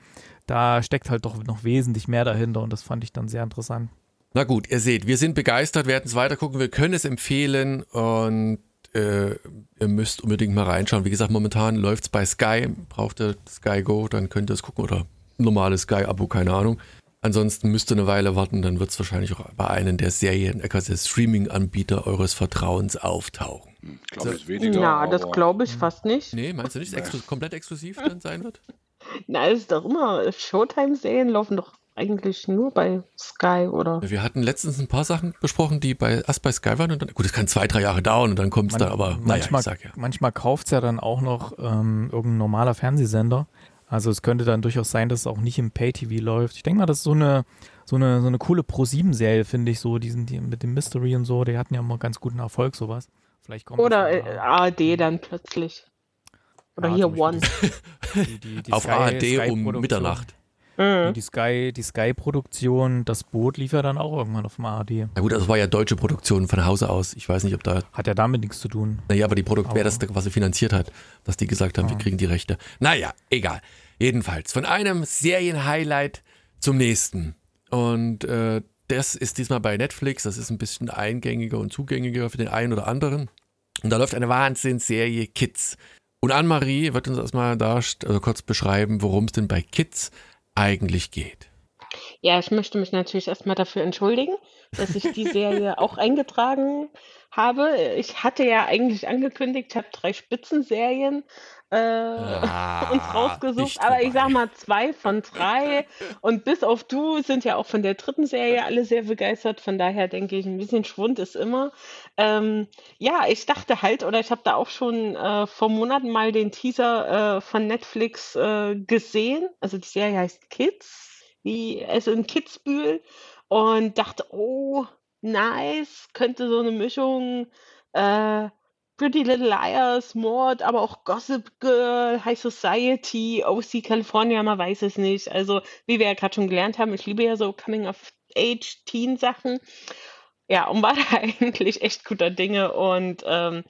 da steckt halt doch noch wesentlich mehr dahinter und das fand ich dann sehr interessant. Na gut, ihr seht, wir sind begeistert, wir werden es weitergucken, wir können es empfehlen und äh, ihr müsst unbedingt mal reinschauen. Wie gesagt, momentan läuft es bei Sky, braucht ihr Sky Go, dann könnt ihr es gucken oder normales Sky-Abo, keine Ahnung. Ansonsten müsst ihr eine Weile warten, dann wird es wahrscheinlich auch bei einem der Serien, also der Streaming-Anbieter eures Vertrauens auftauchen. Glaube ich weniger. Na, das glaube ich fast nicht. Nee, meinst du nicht, dass es komplett exklusiv dann sein wird? Na, es ist doch immer, Showtime-Serien laufen doch eigentlich nur bei Sky, oder? Wir hatten letztens ein paar Sachen besprochen, die bei, erst bei Sky waren und dann, gut, das kann zwei, drei Jahre dauern und dann kommt es da, aber manchmal, naja, ja. manchmal kauft es ja dann auch noch ähm, irgendein normaler Fernsehsender. Also es könnte dann durchaus sein, dass es auch nicht im Pay-TV läuft. Ich denke mal, das ist so eine, so eine, so eine coole Pro-7-Serie, finde ich, so, diesen, die, mit dem Mystery und so, die hatten ja immer ganz guten Erfolg, sowas. Vielleicht kommt Oder äh, ARD dann plötzlich. Oder Ja, hier One. Die, die, die Auf Sky- ARD um Sky-Produktion. Mitternacht. Mhm. Die Sky, die Sky-Produktion, das Boot lief ja dann auch irgendwann auf dem ARD. Na gut, das war ja deutsche Produktion von Hause aus. Ich weiß nicht, ob da, Hat ja damit nichts zu tun. naja, aber die Produkt, wer das, was sie finanziert hat, dass die gesagt haben, wir Ja. kriegen die Rechte. Naja, egal. Jedenfalls, von einem Serien-Highlight zum nächsten. Und äh, das ist diesmal bei Netflix. Das ist ein bisschen eingängiger und zugängiger für den einen oder anderen. Und da läuft eine Wahnsinnsserie Kids. Und Anne-Marie wird uns erstmal da also kurz beschreiben, worum es denn bei Kids eigentlich geht. Ja, ich möchte mich natürlich erstmal dafür entschuldigen, dass ich die Serie auch eingetragen habe. Ich hatte ja eigentlich angekündigt, ich habe drei Spitzenserien äh, Ah, uns rausgesucht, nicht aber ich sag mal zwei von drei. Und bis auf du sind ja auch von der dritten Serie alle sehr begeistert, von daher denke ich, ein bisschen Schwund ist immer. Ähm, ja, ich dachte halt, oder ich habe da auch schon äh, vor Monaten mal den Teaser äh, von Netflix äh, gesehen, also die Serie heißt Kids, wie also in Kitzbühel und dachte, oh, nice, könnte so eine Mischung äh, Pretty Little Liars, Mord, aber auch Gossip Girl, High Society, OC California, man weiß es nicht. Also, wie wir ja gerade schon gelernt haben, ich liebe ja so Coming-of-Age-Teen-Sachen. Ja, und war da eigentlich echt guter Dinge und ähm,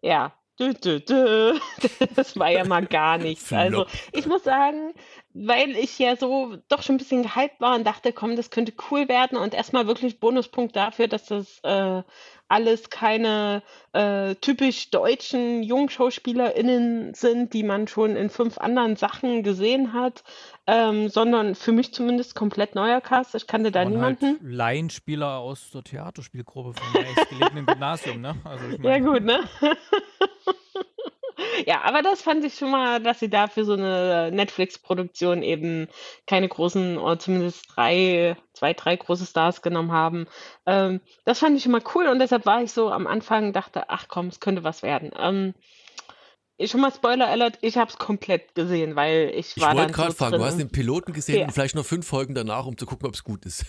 ja, das war ja mal gar nichts. Also, ich muss sagen, weil ich ja so doch schon ein bisschen gehypt war und dachte, komm, das könnte cool werden und erstmal wirklich Bonuspunkt dafür, dass das äh, alles keine äh, typisch deutschen JungschauspielerInnen sind, die man schon in fünf anderen Sachen gesehen hat, ähm, sondern für mich zumindest komplett neuer Cast. Ich kannte da Und niemanden. Halt Laienspieler aus der Theaterspielgruppe vom nächstgelegenen Gymnasium, ne? Also ich Ja, mein, gut, ne? Ja, aber das fand ich schon mal, dass sie da für so eine Netflix-Produktion eben keine großen, oder zumindest drei, zwei, drei große Stars genommen haben. Ähm, das fand ich schon mal cool und deshalb war ich so am Anfang, dachte, ach komm, es könnte was werden. Ähm, ich- schon mal Spoiler Alert, ich habe es komplett gesehen, weil ich Ich war wollte dann gerade so fragen, drin du hast den Piloten gesehen Ja. und vielleicht noch fünf Folgen danach, um zu gucken, ob es gut ist.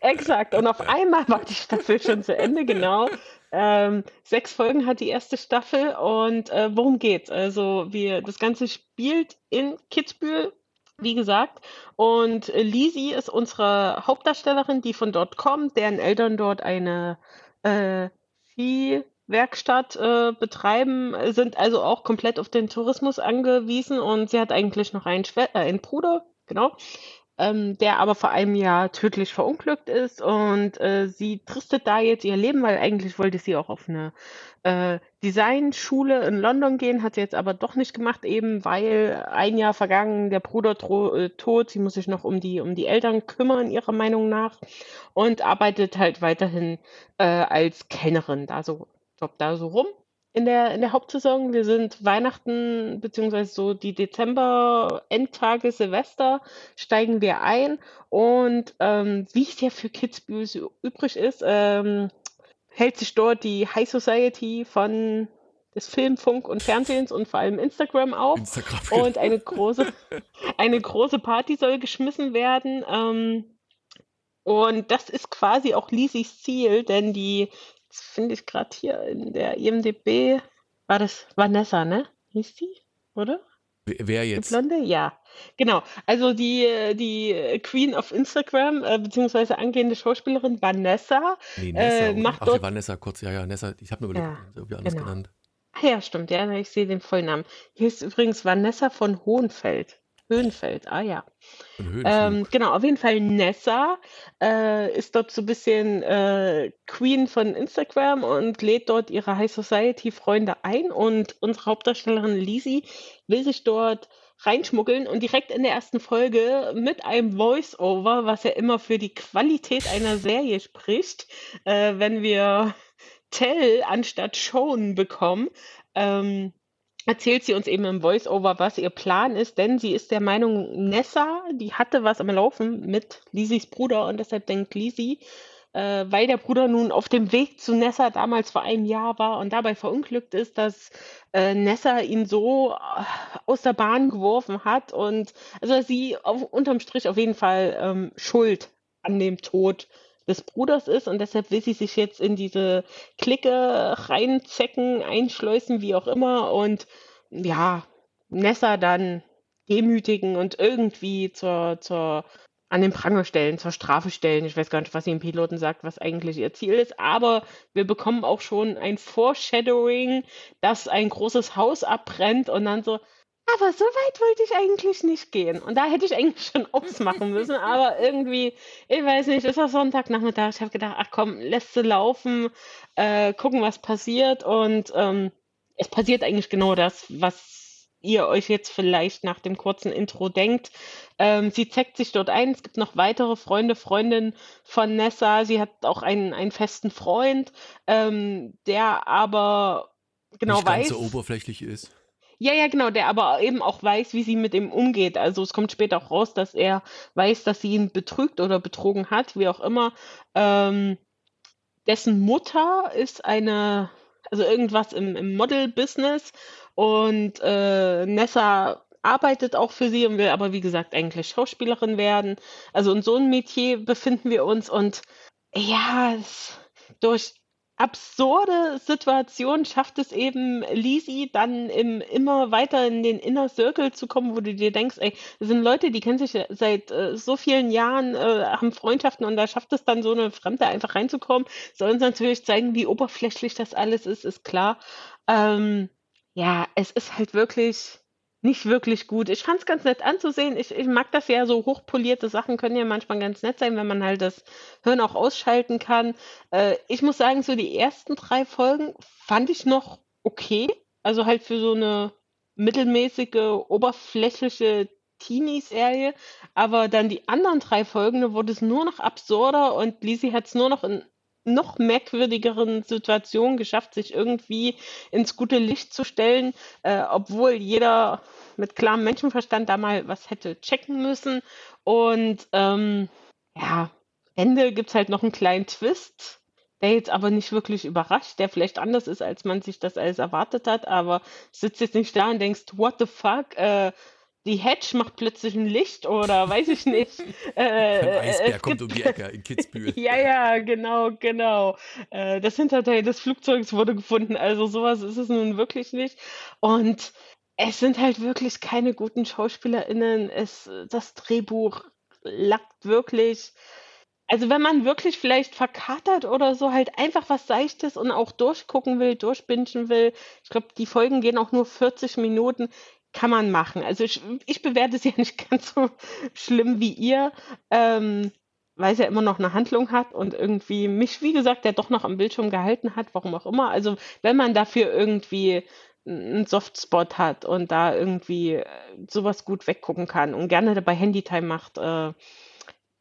Exakt. Und auf einmal war die Staffel schon zu Ende, genau. Ähm, sechs Folgen hat die erste Staffel und äh, worum geht's? Also wir, das Ganze spielt in Kitzbühel, wie gesagt. Und Lisi ist unsere Hauptdarstellerin, die von dort kommt, deren Eltern dort eine äh, Viehwerkstatt äh, betreiben, sind also auch komplett auf den Tourismus angewiesen und sie hat eigentlich noch einen, Schwe äh, einen Bruder, genau. Ähm, der aber vor einem Jahr tödlich verunglückt ist und äh, sie tristet da jetzt ihr Leben, weil eigentlich wollte sie auch auf eine äh, Designschule in London gehen, hat sie jetzt aber doch nicht gemacht, eben weil ein Jahr vergangen, der Bruder äh, tot, sie muss sich noch um die, um die Eltern kümmern, ihrer Meinung nach, und arbeitet halt weiterhin äh, als Kellnerin da so, jobbt da so rum in der, in der Hauptsaison. Wir sind Weihnachten, beziehungsweise so die Dezember-Endtage, Silvester, steigen wir ein. Und ähm, wie es ja für Kids übrig ist, ähm, hält sich dort die High Society von des Film, Funk und Fernsehens und vor allem Instagram auf. Instagram, genau. Und eine große, eine große Party soll geschmissen werden. Ähm, und das ist quasi auch Lisis Ziel, denn die das finde ich gerade hier in der IMDB, war das Vanessa, ne? Hieß die, oder? Wer jetzt? Die Blonde? Ja, genau. Also die, die Queen of Instagram, äh, beziehungsweise angehende Schauspielerin Vanessa, nee, Nessa, äh, macht Ach, dort... Vanessa, kurz, ja, ja, Nessa, ich habe mir überlegt, ja, irgendwie anders genau. genannt. Ach ja, stimmt, ja, ich sehe den Vollnamen. Hier ist übrigens Vanessa von Hohenfeld. Höhenfeld, ah ja. Ähm, genau, auf jeden Fall Nessa äh, ist dort so ein bisschen äh, Queen von Instagram und lädt dort ihre High Society Freunde ein und unsere Hauptdarstellerin Lizzie will sich dort reinschmuggeln und direkt in der ersten Folge mit einem Voice-Over, was ja immer für die Qualität einer Serie spricht, äh, wenn wir Tell anstatt Shown bekommen. Ähm, erzählt sie uns eben im Voice-Over, was ihr Plan ist, denn sie ist der Meinung, Nessa, die hatte was am Laufen mit Lisis Bruder und deshalb denkt Lisi, äh, weil der Bruder nun auf dem Weg zu Nessa damals vor einem Jahr war und dabei verunglückt ist, dass äh, Nessa ihn so äh, aus der Bahn geworfen hat und also sie auf, unterm Strich auf jeden Fall ähm, schuld an dem Tod des Bruders ist und deshalb will sie sich jetzt in diese Clique reinzecken, einschleusen, wie auch immer und ja, Nessa dann demütigen und irgendwie zur, zur an den Pranger stellen, zur Strafe stellen. Ich weiß gar nicht, was sie im Piloten sagt, was eigentlich ihr Ziel ist, aber wir bekommen auch schon ein Foreshadowing, dass ein großes Haus abbrennt und dann so, aber so weit wollte ich eigentlich nicht gehen. Und da hätte ich eigentlich schon ausmachen müssen. Aber irgendwie, ich weiß nicht, es war Sonntagnachmittag. Ich habe gedacht, ach komm, lässt sie laufen, äh, gucken, was passiert. Und ähm, es passiert eigentlich genau das, was ihr euch jetzt vielleicht nach dem kurzen Intro denkt. Ähm, sie zeckt sich dort ein. Es gibt noch weitere Freunde, Freundinnen von Nessa. Sie hat auch einen, einen festen Freund, ähm, der aber genau nicht weiß. Ganz so oberflächlich ist. Ja, ja, genau, der aber eben auch weiß, wie sie mit ihm umgeht. Also es kommt später auch raus, dass er weiß, dass sie ihn betrügt oder betrogen hat, wie auch immer. Ähm, dessen Mutter ist eine, also irgendwas im, im Model-Business und äh, Nessa arbeitet auch für sie und will aber, wie gesagt, eigentlich Schauspielerin werden. Also in so einem Metier befinden wir uns und ja, durch absurde Situation schafft es eben Lisi dann im, immer weiter in den Inner Circle zu kommen, wo du dir denkst, ey, das sind Leute, die kennen sich seit äh, so vielen Jahren, äh, haben Freundschaften und da schafft es dann so eine Fremde einfach reinzukommen. Soll uns natürlich zeigen, wie oberflächlich das alles ist, ist klar. Ähm, ja, es ist halt wirklich nicht wirklich gut. Ich fand es ganz nett anzusehen. Ich, ich mag das ja, so hochpolierte Sachen können ja manchmal ganz nett sein, wenn man halt das Hirn auch ausschalten kann. Äh, ich muss sagen, so die ersten drei Folgen fand ich noch okay. Also halt für so eine mittelmäßige, oberflächliche Teenie-Serie. Aber dann die anderen drei Folgen, da wurde es nur noch absurder und Lizzie hat es nur noch in noch merkwürdigeren Situationen geschafft, sich irgendwie ins gute Licht zu stellen, äh, obwohl jeder mit klarem Menschenverstand da mal was hätte checken müssen. Und ähm, ja, Ende gibt es halt noch einen kleinen Twist, der jetzt aber nicht wirklich überrascht, der vielleicht anders ist, als man sich das alles erwartet hat, aber sitzt jetzt nicht da und denkst, what the fuck, äh, die Hedge macht plötzlich ein Licht oder weiß ich nicht. Äh, Ein Eisbär kommt um die Ecke in Kitzbühel. ja, ja, genau, genau. Äh, das Hinterteil des Flugzeugs wurde gefunden. Also sowas ist es nun wirklich nicht. Und es sind halt wirklich keine guten SchauspielerInnen. Es, das Drehbuch lackt wirklich also wenn man wirklich vielleicht verkatert oder so, halt einfach was Seichtes und auch durchgucken will, durchbingen will. Ich glaube, die Folgen gehen auch nur 40 Minuten. Kann man machen. Also ich, ich bewerte es ja nicht ganz so schlimm wie ihr, ähm, weil es ja immer noch eine Handlung hat und irgendwie mich, wie gesagt, der doch noch am Bildschirm gehalten hat, warum auch immer. Also wenn man dafür irgendwie einen Softspot hat und da irgendwie äh, sowas gut weggucken kann und gerne dabei Handytime macht, äh,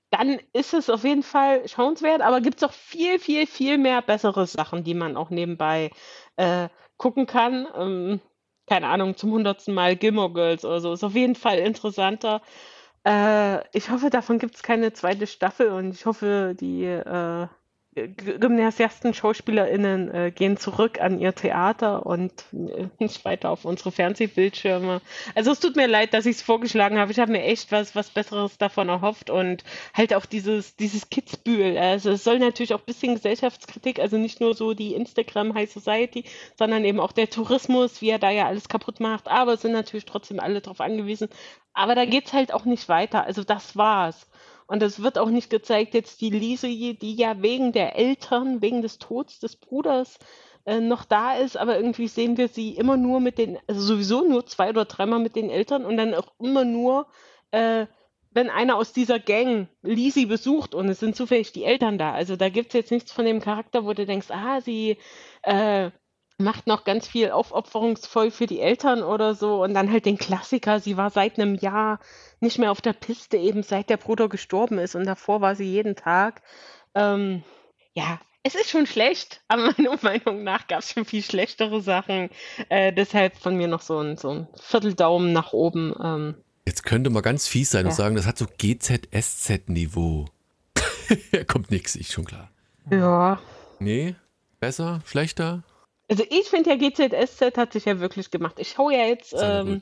dann ist es auf jeden Fall schauenswert, aber gibt es auch viel, viel, viel mehr bessere Sachen, die man auch nebenbei äh, gucken kann. Ähm, keine Ahnung, zum hundertsten Mal Gilmore Girls oder so. Ist auf jeden Fall interessanter. Äh, ich hoffe, davon gibt es keine zweite Staffel und ich hoffe, die äh, Gymnasiasten, SchauspielerInnen äh, gehen zurück an ihr Theater und äh, nicht weiter auf unsere Fernsehbildschirme. Also es tut mir leid, dass ich es vorgeschlagen habe. Ich habe mir echt was, was Besseres davon erhofft und halt auch dieses, dieses Kitzbühel. Also es soll natürlich auch ein bisschen Gesellschaftskritik, also nicht nur so die Instagram High Society, sondern eben auch der Tourismus, wie er da ja alles kaputt macht. Aber es sind natürlich trotzdem alle darauf angewiesen. Aber da geht es halt auch nicht weiter. Also das war's. Und es wird auch nicht gezeigt, jetzt die Lise, die ja wegen der Eltern, wegen des Todes des Bruders äh, noch da ist, aber irgendwie sehen wir sie immer nur mit den, also sowieso nur zwei oder dreimal mit den Eltern und dann auch immer nur, äh, wenn einer aus dieser Gang Lisi besucht. Und es sind zufällig die Eltern da. Also da gibt es jetzt nichts von dem Charakter, wo du denkst, ah, sie äh, macht noch ganz viel aufopferungsvoll für die Eltern oder so. Und dann halt den Klassiker, sie war seit einem Jahr nicht mehr auf der Piste, eben seit der Bruder gestorben ist und davor war sie jeden Tag. Ähm, ja, es ist schon schlecht, aber meiner Meinung nach gab es schon viel schlechtere Sachen. Äh, deshalb von mir noch so ein, so ein Vierteldaumen nach oben. Ähm, Jetzt könnte man ganz fies sein ja. und sagen, das hat so GZSZ-Niveau. Kommt nichts, ist schon klar. Ja. Nee, besser, schlechter? Also ich finde ja GZSZ hat sich ja wirklich gemacht. Ich schaue ja jetzt, ähm,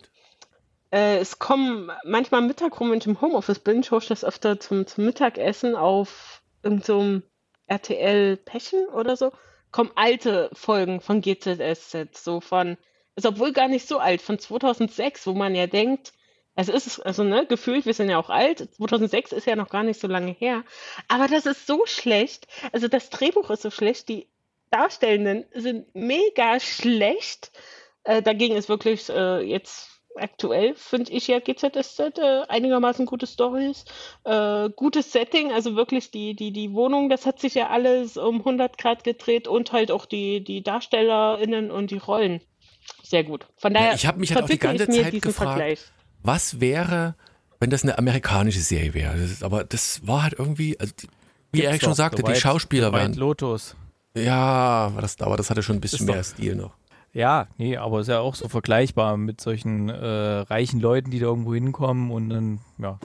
äh, es kommen manchmal Mittag rum, wenn ich im Homeoffice bin, schaue ich das öfter zum, zum Mittagessen auf irgendeinem so RTL Pechen oder so, kommen alte Folgen von GZSZ, so von, ist obwohl gar nicht so alt, von 2006, wo man ja denkt, es ist, also ne, gefühlt, wir sind ja auch alt, 2006 ist ja noch gar nicht so lange her, aber das ist so schlecht, also das Drehbuch ist so schlecht, die Darstellenden sind mega schlecht. Äh, dagegen ist wirklich äh, jetzt aktuell, finde ich ja GZSZ äh, einigermaßen gute Stories, äh, gutes Setting, also wirklich die, die, die Wohnung, das hat sich ja alles um 100 Grad gedreht und halt auch die, die DarstellerInnen und die Rollen. Sehr gut. Von daher, ja, ich habe mich halt auch die ganze Zeit gefragt, Vergleich. was wäre, wenn das eine amerikanische Serie wäre? Das ist, aber das war halt irgendwie, also die, wie Erik schon sagte, die Schauspieler waren. Lotus. Ja, das, aber das hatte schon ein bisschen mehr Stil noch. Ja, nee, aber ist ja auch so vergleichbar mit solchen äh, reichen Leuten, die da irgendwo hinkommen und dann, ja.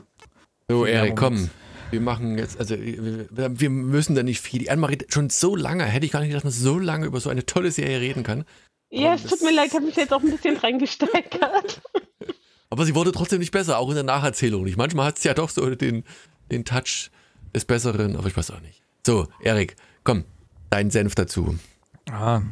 So, Erik, komm. Wir machen jetzt, also wir, wir müssen da nicht viel. Die Anne-Marie, schon so lange, hätte ich gar nicht gedacht, dass man so lange über so eine tolle Serie reden kann. Ja, es tut mir leid, ich habe mich jetzt auch ein bisschen reingesteigert. Aber sie wurde trotzdem nicht besser, auch in der Nacherzählung nicht. Manchmal hat es ja doch so den, den Touch des Besseren, aber ich weiß auch nicht. So, Erik, komm, dein Senf dazu. Ah,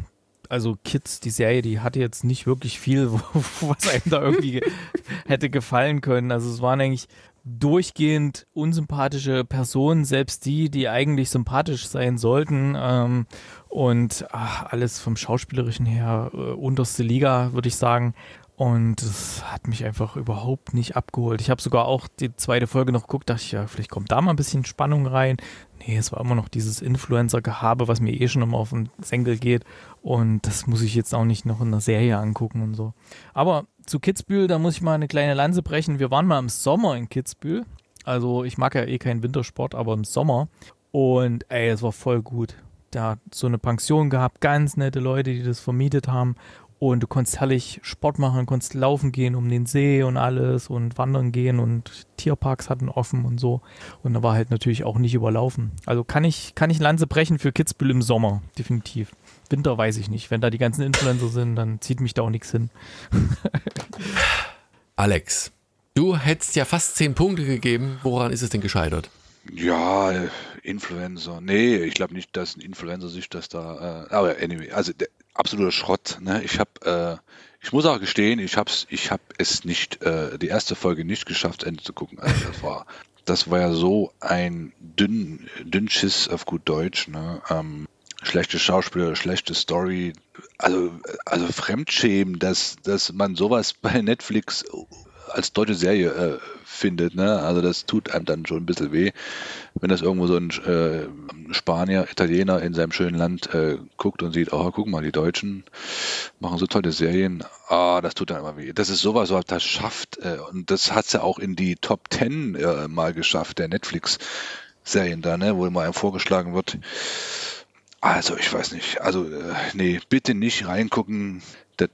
also Kids, die Serie, die hatte jetzt nicht wirklich viel, was einem da irgendwie hätte gefallen können. Also es waren eigentlich durchgehend unsympathische Personen, selbst die, die eigentlich sympathisch sein sollten. Ähm, und ach, alles vom Schauspielerischen her äh, unterste Liga, würde ich sagen. Und das hat mich einfach überhaupt nicht abgeholt. Ich habe sogar auch die zweite Folge noch geguckt, dachte ich, ja, vielleicht kommt da mal ein bisschen Spannung rein. Nee, es war immer noch dieses Influencer-Gehabe, was mir eh schon immer auf den Senkel geht. Und das muss ich jetzt auch nicht noch in der Serie angucken und so. Aber zu Kitzbühel, da muss ich mal eine kleine Lanze brechen. Wir waren mal im Sommer in Kitzbühel. Also ich mag ja eh keinen Wintersport, aber im Sommer. Und ey, es war voll gut. Da hat so eine Pension gehabt, ganz nette Leute, die das vermietet haben. Und du konntest herrlich Sport machen, konntest laufen gehen um den See und alles und wandern gehen und Tierparks hatten offen und so. Und da war halt natürlich auch nicht überlaufen. Also kann ich, kann ich Lanze brechen für Kitzbühel im Sommer, definitiv. Winter weiß ich nicht. Wenn da die ganzen Influencer sind, dann zieht mich da auch nichts hin. Alex, du hättest ja fast zehn Punkte gegeben. Woran ist es denn gescheitert? Ja, Influencer. Nee, ich glaube nicht, dass ein Influencer sich das da. Äh, aber anyway, also der, absoluter Schrott. Ne? Ich habe, äh, ich muss auch gestehen, ich habe ich hab es nicht, äh, die erste Folge nicht geschafft, Ende zu gucken. Also das war, das war ja so ein dünn, Schiss auf gut Deutsch. Ne? Ähm, schlechte Schauspieler, schlechte Story. Also, also Fremdschämen, dass, dass man sowas bei Netflix als deutsche Serie äh, findet. Ne? Also das tut einem dann schon ein bisschen weh, wenn das irgendwo so ein äh, Spanier, Italiener in seinem schönen Land äh, guckt und sieht, oh, guck mal, die Deutschen machen so tolle Serien. Ah, das tut dann immer weh. Das ist sowas, was das schafft. Äh, und das hat es ja auch in die Top Ten äh, mal geschafft, der Netflix-Serien da, ne? wo mal einem vorgeschlagen wird. Also, ich weiß nicht. Also, äh, nee, bitte nicht reingucken. Das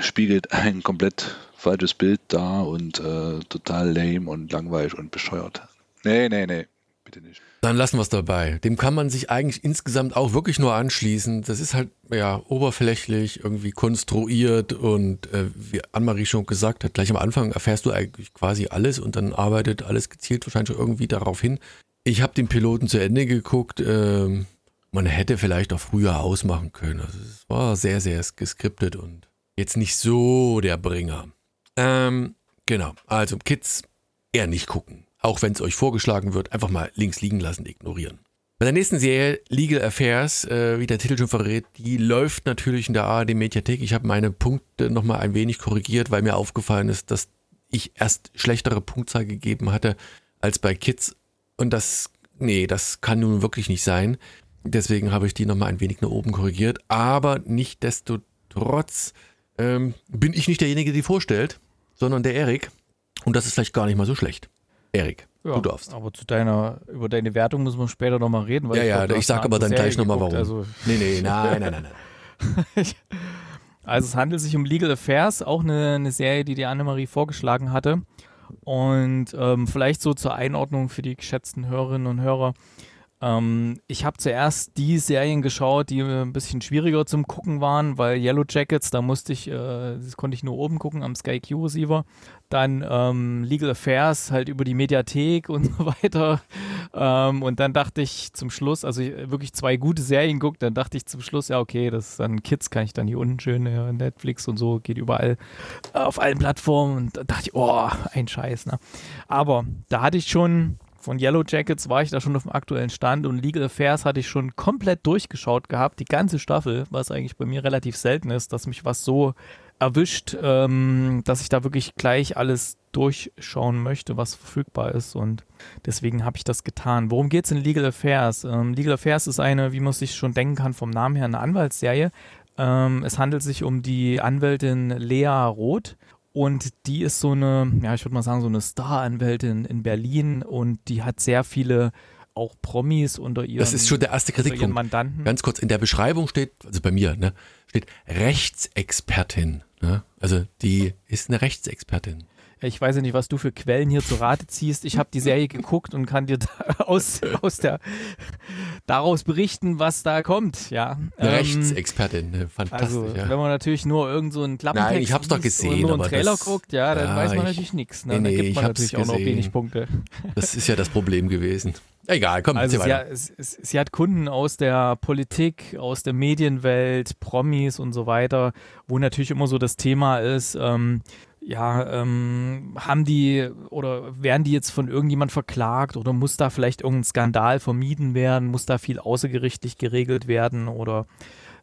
spiegelt ein komplett falsches Bild da und äh, total lame und langweilig und bescheuert. Nee, nee, nee, bitte nicht. Dann lassen wir es dabei. Dem kann man sich eigentlich insgesamt auch wirklich nur anschließen. Das ist halt ja oberflächlich irgendwie konstruiert und äh, wie Anne-Marie schon gesagt hat, gleich am Anfang erfährst du eigentlich quasi alles und dann arbeitet alles gezielt wahrscheinlich irgendwie darauf hin. Ich habe den Piloten zu Ende geguckt. Äh, man hätte vielleicht auch früher ausmachen können. Also es war sehr, sehr geskriptet und jetzt nicht so der Bringer. Ähm, genau, also Kids eher nicht gucken. Auch wenn es euch vorgeschlagen wird, einfach mal links liegen lassen, ignorieren. Bei der nächsten Serie, Legal Affairs, äh, wie der Titel schon verrät, die läuft natürlich in der ARD Mediathek. Ich habe meine Punkte nochmal ein wenig korrigiert, weil mir aufgefallen ist, dass ich erst schlechtere Punktzahl gegeben hatte als bei Kids. Und das, nee, das kann nun wirklich nicht sein. Deswegen habe ich die nochmal ein wenig nach oben korrigiert. Aber nicht desto trotz ähm, bin ich nicht derjenige, der die vorstellt, sondern der Erik. Und das ist vielleicht gar nicht mal so schlecht. Erik, ja, du darfst. Aber zu deiner, über deine Wertung müssen wir später nochmal reden. ja, ich ja, glaub, ich sag aber dann gleich nochmal warum. Also nee, nee, nein, nein, nein, nein. also es handelt sich um Legal Affairs, auch eine, eine Serie, die die Annemarie vorgeschlagen hatte. Und ähm, vielleicht so zur Einordnung für die geschätzten Hörerinnen und Hörer. Ähm, ich habe zuerst die Serien geschaut, die ein bisschen schwieriger zum Gucken waren, weil Yellow Jackets, da musste ich, äh, das konnte ich nur oben gucken am Sky Q Receiver. Dann ähm, Legal Affairs halt über die Mediathek und so weiter. Ähm, und dann dachte ich zum Schluss, also wirklich zwei gute Serien guckt, dann dachte ich zum Schluss, ja, okay, das ist dann Kids, kann ich dann hier unten schön ja, Netflix und so, geht überall auf allen Plattformen. Und da dachte ich, oh, ein Scheiß, ne? Aber da hatte ich schon von Yellow Jackets war ich da schon auf dem aktuellen Stand und Legal Affairs hatte ich schon komplett durchgeschaut gehabt, die ganze Staffel, was eigentlich bei mir relativ selten ist, dass mich was so erwischt, ähm, dass ich da wirklich gleich alles durchschauen möchte, was verfügbar ist und deswegen habe ich das getan. Worum geht es in Legal Affairs? Ähm, Legal Affairs ist eine, wie man sich schon denken kann, vom Namen her eine Anwaltsserie. Ähm, es handelt sich um die Anwältin Lea Roth und die ist so eine, ja, ich würde mal sagen, so eine Star-Anwältin in Berlin und die hat sehr viele auch Promis unter ihren Das ist schon der erste Kritikpunkt. Mandanten. Ganz kurz, in der Beschreibung steht, also bei mir, ne, steht Rechtsexpertin. Ne? Also die ist eine Rechtsexpertin ich weiß ja nicht, was du für Quellen hier zu Rate ziehst. Ich habe die Serie geguckt und kann dir aus, aus der, daraus berichten, was da kommt. Ja. Ähm, Rechtsexpertin, fantastisch. Also, ja. wenn man natürlich nur irgend so einen Klappentext Nein, ich hab's doch gesehen, nur einen Trailer guckt, ja, dann ja, weiß man natürlich nichts. Ne? Nee, nee, da gibt man natürlich gesehen. auch noch wenig Punkte. Das ist ja das Problem gewesen. Egal, komm, also sie, hat, sie hat Kunden aus der Politik, aus der Medienwelt, Promis und so weiter, wo natürlich immer so das Thema ist, ähm, ja, ähm, haben die oder werden die jetzt von irgendjemand verklagt oder muss da vielleicht irgendein Skandal vermieden werden? Muss da viel außergerichtlich geregelt werden oder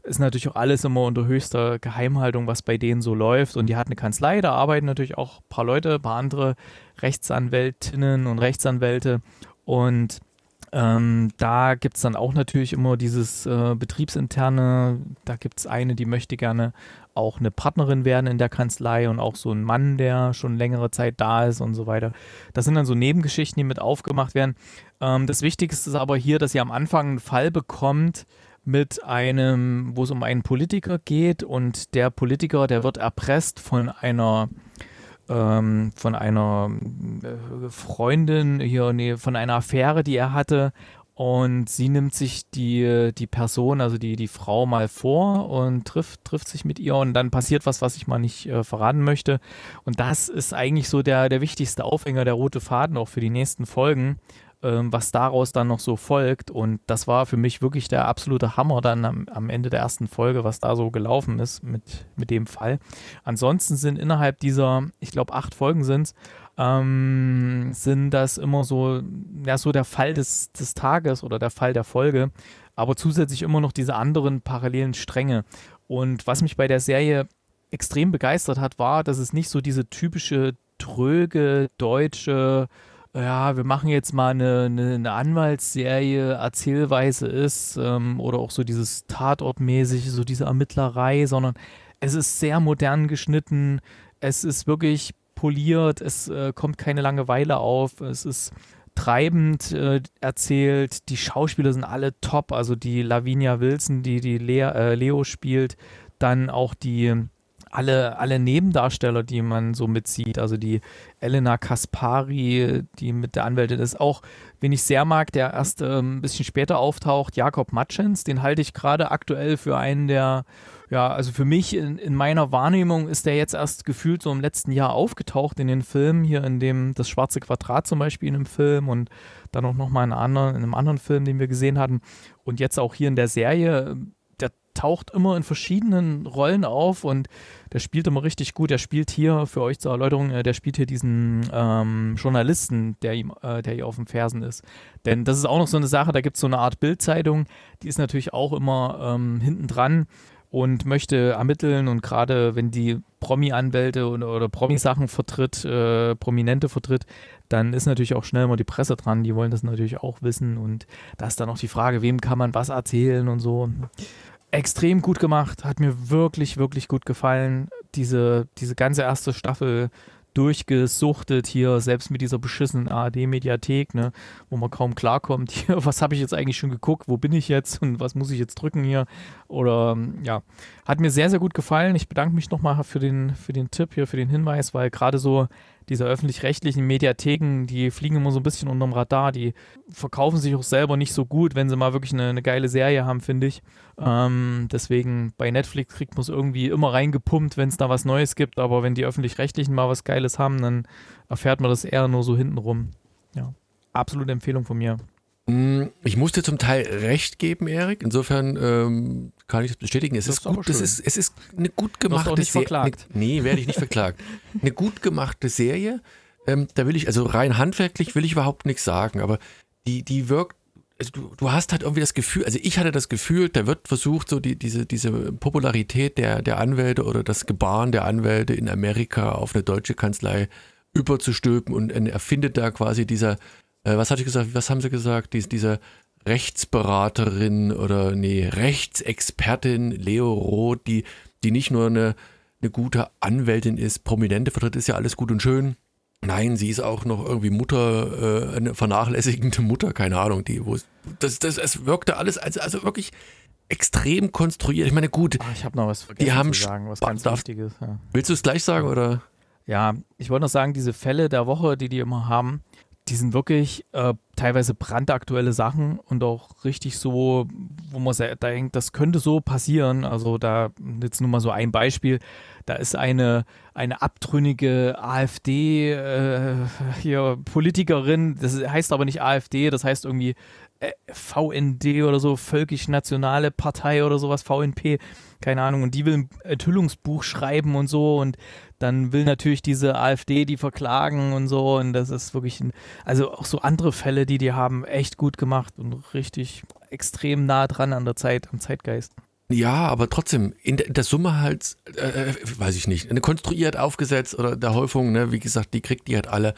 ist natürlich auch alles immer unter höchster Geheimhaltung, was bei denen so läuft. Und die hat eine Kanzlei, da arbeiten natürlich auch ein paar Leute, ein paar andere Rechtsanwältinnen und Rechtsanwälte. Und ähm, da gibt es dann auch natürlich immer dieses äh, betriebsinterne, da gibt es eine, die möchte gerne auch eine Partnerin werden in der Kanzlei und auch so ein Mann, der schon längere Zeit da ist und so weiter. Das sind dann so Nebengeschichten, die mit aufgemacht werden. Ähm, das Wichtigste ist aber hier, dass ihr am Anfang einen Fall bekommt mit einem, wo es um einen Politiker geht und der Politiker, der wird erpresst von einer ähm, von einer äh, Freundin hier, nee, von einer Affäre, die er hatte und sie nimmt sich die, die Person, also die, die Frau mal vor und trifft, trifft sich mit ihr und dann passiert was, was ich mal nicht äh, verraten möchte. Und das ist eigentlich so der, der wichtigste Aufhänger, der rote Faden auch für die nächsten Folgen, ähm, was daraus dann noch so folgt. Und das war für mich wirklich der absolute Hammer dann am, am Ende der ersten Folge, was da so gelaufen ist mit, mit dem Fall. Ansonsten sind innerhalb dieser, ich glaube, acht Folgen sind es, ähm, sind das immer so, ja, so der Fall des, des Tages oder der Fall der Folge. aber zusätzlich immer noch diese anderen parallelen Stränge. Und was mich bei der Serie extrem begeistert hat, war, dass es nicht so diese typische tröge deutsche ja, wir machen jetzt mal eine, eine, eine Anwaltsserie, Erzählweise ist, ähm, oder auch so dieses Tatortmäßige, so diese Ermittlerei, sondern es ist sehr modern geschnitten, es ist wirklich poliert, es äh, kommt keine Langeweile auf, es ist treibend äh, erzählt, die Schauspieler sind alle top, also die Lavinia Wilson, die die Lea, äh, Leo spielt, dann auch die alle, alle Nebendarsteller, die man so mitzieht, also die Elena Kaspari, die mit der Anwältin ist, auch, wen ich sehr mag, der erst ähm, ein bisschen später auftaucht, Jakob Matschens, den halte ich gerade aktuell für einen der, ja, also für mich in, in, meiner Wahrnehmung ist der jetzt erst gefühlt so im letzten Jahr aufgetaucht in den Filmen, hier in dem Das Schwarze Quadrat zum Beispiel in einem Film und dann auch nochmal in, in einem anderen Film, den wir gesehen hatten und jetzt auch hier in der Serie taucht immer in verschiedenen Rollen auf und der spielt immer richtig gut. Der spielt hier, für euch zur Erläuterung, äh, der spielt hier diesen ähm, Journalisten, der ihm, äh, der hier auf den Fersen ist. Denn das ist auch noch so eine Sache, da gibt es so eine Art Bildzeitung, die ist natürlich auch immer ähm, hinten dran und möchte ermitteln und gerade wenn die Promi-Anwälte oder, oder Promi-Sachen vertritt, äh, Prominente vertritt, dann ist natürlich auch schnell mal die Presse dran, die wollen das natürlich auch wissen und da ist dann auch die Frage, wem kann man was erzählen und so extrem gut gemacht, hat mir wirklich, wirklich gut gefallen. Diese, diese ganze erste Staffel durchgesuchtet hier, selbst mit dieser beschissenen ARD-Mediathek, ne, wo man kaum klarkommt. Hier, was habe ich jetzt eigentlich schon geguckt? Wo bin ich jetzt und was muss ich jetzt drücken hier? Oder ja, hat mir sehr, sehr gut gefallen. Ich bedanke mich nochmal für den, für den Tipp hier, für den Hinweis, weil gerade so diese öffentlich-rechtlichen Mediatheken, die fliegen immer so ein bisschen unterm Radar, die verkaufen sich auch selber nicht so gut, wenn sie mal wirklich eine, eine geile Serie haben, finde ich. Ähm, deswegen bei Netflix kriegt man es irgendwie immer reingepumpt, wenn es da was Neues gibt, aber wenn die öffentlich-rechtlichen mal was Geiles haben, dann erfährt man das eher nur so hintenrum. Ja, absolute Empfehlung von mir. Mm, ich muss dir zum Teil recht geben, Erik. Insofern ähm, kann ich das bestätigen. Es das ist, gut, das ist, es ist eine gut gemachte Serie. Nee, werde ich nicht verklagt. eine gut gemachte Serie. Ähm, da will ich, also rein handwerklich will ich überhaupt nichts sagen, aber die, die wirkt, also du, du hast halt irgendwie das Gefühl, also ich hatte das Gefühl, da wird versucht, so die, diese, diese Popularität der, der Anwälte oder das Gebaren der Anwälte in Amerika auf eine deutsche Kanzlei überzustülpen und erfindet da quasi dieser äh, was hatte ich gesagt, was haben sie gesagt? Dies, diese Rechtsberaterin oder nee, Rechtsexpertin Leo Roth, die, die nicht nur eine, eine gute Anwältin ist, Prominente vertritt, ist ja alles gut und schön. Nein, sie ist auch noch irgendwie Mutter, äh, eine vernachlässigende Mutter, keine Ahnung, die, wo das, das, es wirkte alles, also, also wirklich extrem konstruiert. Ich meine, gut. Ach, ich habe noch was vergessen die haben zu sagen, was ganz Wichtiges. Ja. Willst du es gleich sagen oder? Ja, ich wollte noch sagen, diese Fälle der Woche, die die immer haben, die sind wirklich äh, teilweise brandaktuelle Sachen und auch richtig so, wo man denkt, das könnte so passieren. Also da jetzt nur mal so ein Beispiel. Da ist eine, eine abtrünnige AfD äh, hier Politikerin, das heißt aber nicht AfD, das heißt irgendwie VND oder so, Völkisch-Nationale Partei oder sowas, VNP, keine Ahnung. Und die will ein Enthüllungsbuch schreiben und so und dann will natürlich diese AfD die verklagen und so. Und das ist wirklich, ein, also auch so andere Fälle, die die haben, echt gut gemacht und richtig extrem nah dran an der Zeit, am Zeitgeist. Ja, aber trotzdem, in der, Summe halt, äh, weiß ich nicht, konstruiert aufgesetzt oder der Häufung, ne, wie gesagt, die kriegt die halt alle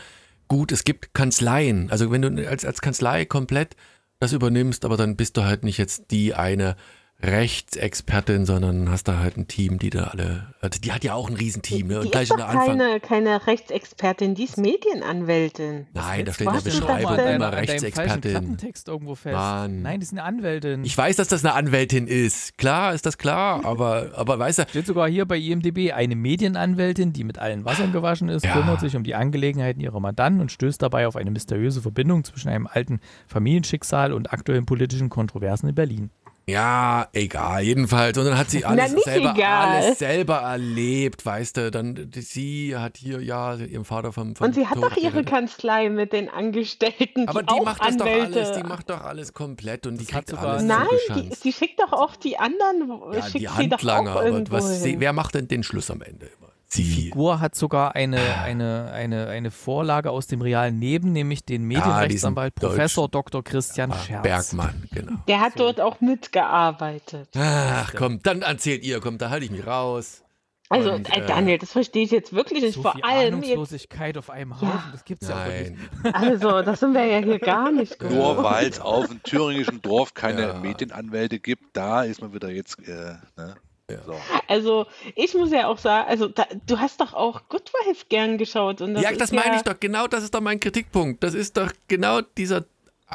gut. Es gibt Kanzleien, also wenn du als, als Kanzlei komplett das übernimmst, aber dann bist du halt nicht jetzt die eine Rechtsexpertin, sondern hast da halt ein Team, die da alle, also die hat ja auch ein Riesenteam. Ne? Und die gleich ist doch keine, keine Rechtsexpertin, die ist Medienanwältin. Nein, da steht in der Beschreibung immer Rechtsexpertin. Text irgendwo fest. Mann. Nein, die ist eine Anwältin. Ich weiß, dass das eine Anwältin ist. Klar, ist das klar, aber, aber weißt du. Steht sogar hier bei IMDb eine Medienanwältin, die mit allen Wassern gewaschen ist, ja. kümmert sich um die Angelegenheiten ihrer Mandanten und stößt dabei auf eine mysteriöse Verbindung zwischen einem alten Familienschicksal und aktuellen politischen Kontroversen in Berlin. Ja, egal, jedenfalls. Und dann hat sie alles, selber, alles selber erlebt, weißt du. Dann sie hat hier, ja, ihrem Vater vom, vom Und sie hat Tod doch ihre. Kanzlei mit den Angestellten. Aber die, die macht das Anwälte. doch alles, die macht doch alles komplett und die kriegt sogar alles Nein, die, sie schickt doch auch die anderen, ja, schickt die Handlanger, aber was, wer macht denn den Schluss am Ende? Die Figur hat sogar eine, eine, eine, eine Vorlage aus dem realen Leben, nämlich den Medienrechtsanwalt diesen Professor Dr. Christian Ah, Scherz. Bergmann, genau. Der hat dort auch mitgearbeitet. Ach komm, dann erzählt ihr, komm, da halte ich mich raus. Also, Und, äh, äh, Daniel, das verstehe ich jetzt wirklich nicht. So Vor viel allem jetzt, Ahnungslosigkeit auf einem Haufen, das gibt's ja auch nicht. Also, das sind wir ja hier gar nicht gewohnt. Nur weil es auf dem thüringischen Dorf keine Ja. Medienanwälte gibt, da ist man wieder jetzt. Äh, ne? Ja. so. Also, ich muss ja auch sagen, also, da, du hast doch auch Good Wife gern geschaut. Und das ja, das meine ich doch. Genau das ist doch mein Kritikpunkt. Das ist doch genau dieser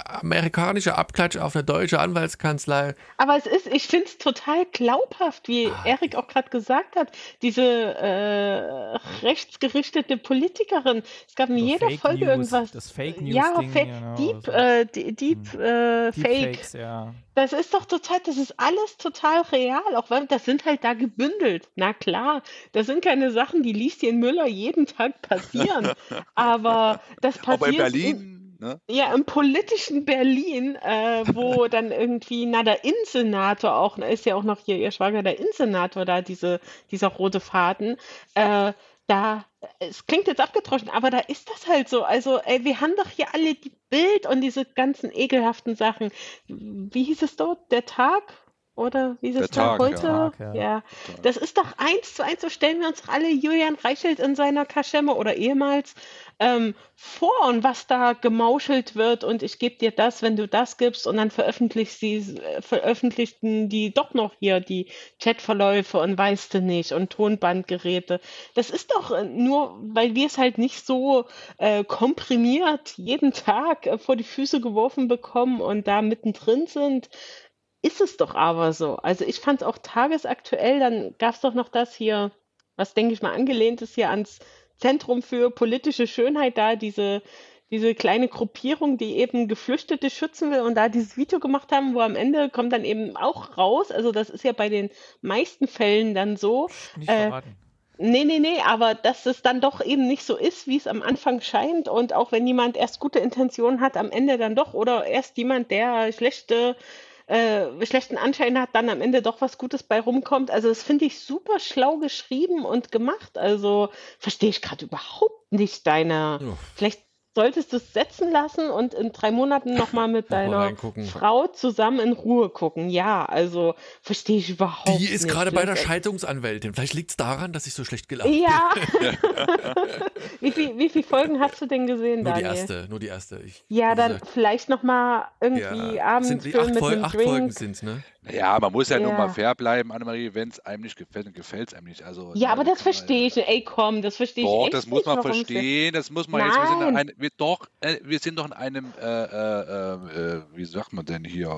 amerikanische Abklatsch auf eine deutsche Anwaltskanzlei. Aber es ist, ich finde es total glaubhaft, wie Ah. Erik auch gerade gesagt hat, diese äh, rechtsgerichtete Politikerin. Es gab in So jeder Fake Folge News, irgendwas. das Fake News ja, Ding, Fa genau, Deep, so. äh, Deep, äh, Fake. Deepfakes, ja. Das ist doch total, das ist alles total real, auch wenn das sind halt da gebündelt. Na klar, das sind keine Sachen, die Lieschen Müller jeden Tag passieren. Aber das passiert. Aber in in- Berlin, ne? ja, im politischen Berlin, äh, wo dann irgendwie, na, der Innensenator auch, ist ja auch noch hier ihr Schwager, der Innensenator da, diese, dieser rote Faden, äh, da, es klingt jetzt abgetroschen, aber da ist das halt so. Also, ey, wir haben doch hier alle die Bild und diese ganzen ekelhaften Sachen. Wie hieß es dort? Der Tag? Oder wie Der es da Tag, heute? ja. Tag, ja. ja. Das ist doch eins zu eins, so stellen wir uns doch alle Julian Reichelt in seiner Kaschemme oder ehemals ähm, vor und was da gemauschelt wird und ich gebe dir das, wenn du das gibst und dann veröffentlicht sie, äh, veröffentlichten die doch noch hier die Chatverläufe und weißt du nicht und Tonbandgeräte. Das ist doch äh, nur, weil wir es halt nicht so äh, komprimiert jeden Tag äh, vor die Füße geworfen bekommen und da mittendrin sind, ist es doch aber so. Also ich fand es auch tagesaktuell, dann gab es doch noch das hier, was denke ich mal angelehnt ist hier ans Zentrum für politische Schönheit da, diese, diese kleine Gruppierung, die eben Geflüchtete schützen will und da dieses Video gemacht haben, wo am Ende kommt dann eben auch raus, also das ist ja bei den meisten Fällen dann so, Nicht Äh, verraten. Nee, nee, nee, aber dass es dann doch eben nicht so ist, wie es am Anfang scheint. Und auch wenn jemand erst gute Intentionen hat, am Ende dann doch, oder erst jemand, der schlechte, äh, schlechten Anschein hat, dann am Ende doch was Gutes bei rumkommt. Also das finde ich super schlau geschrieben und gemacht. Also verstehe ich gerade überhaupt nicht deine. Ja. Vielleicht solltest du es setzen lassen und in drei Monaten nochmal mit deiner. Frau zusammen in Ruhe gucken. Ja, also verstehe ich überhaupt Die nicht. ist gerade bei der Scheidungsanwältin. Vielleicht liegt es daran, dass ich so schlecht gelaufen ja. wie, viel, wie viele Folgen hast du denn gesehen, Nur die Daniel? erste, nur die erste. Ich, Ja, dann gesagt, vielleicht noch mal irgendwie ja, abends sind die acht, mit Fol acht. Folgen sind ne? Ja, man muss ja, nur Ja. mal fair bleiben, Annemarie, wenn es einem nicht gefällt, dann gefällt es einem nicht. Also, Ja, aber das kann man- verstehe ich. Ey, komm, das verstehe ich Doch, echt das muss nicht, man verstehen, das muss man jetzt, wir sind, Nein. ein, wir, doch, äh, wir sind doch in einem, äh, äh, äh, wie sagt man denn hier,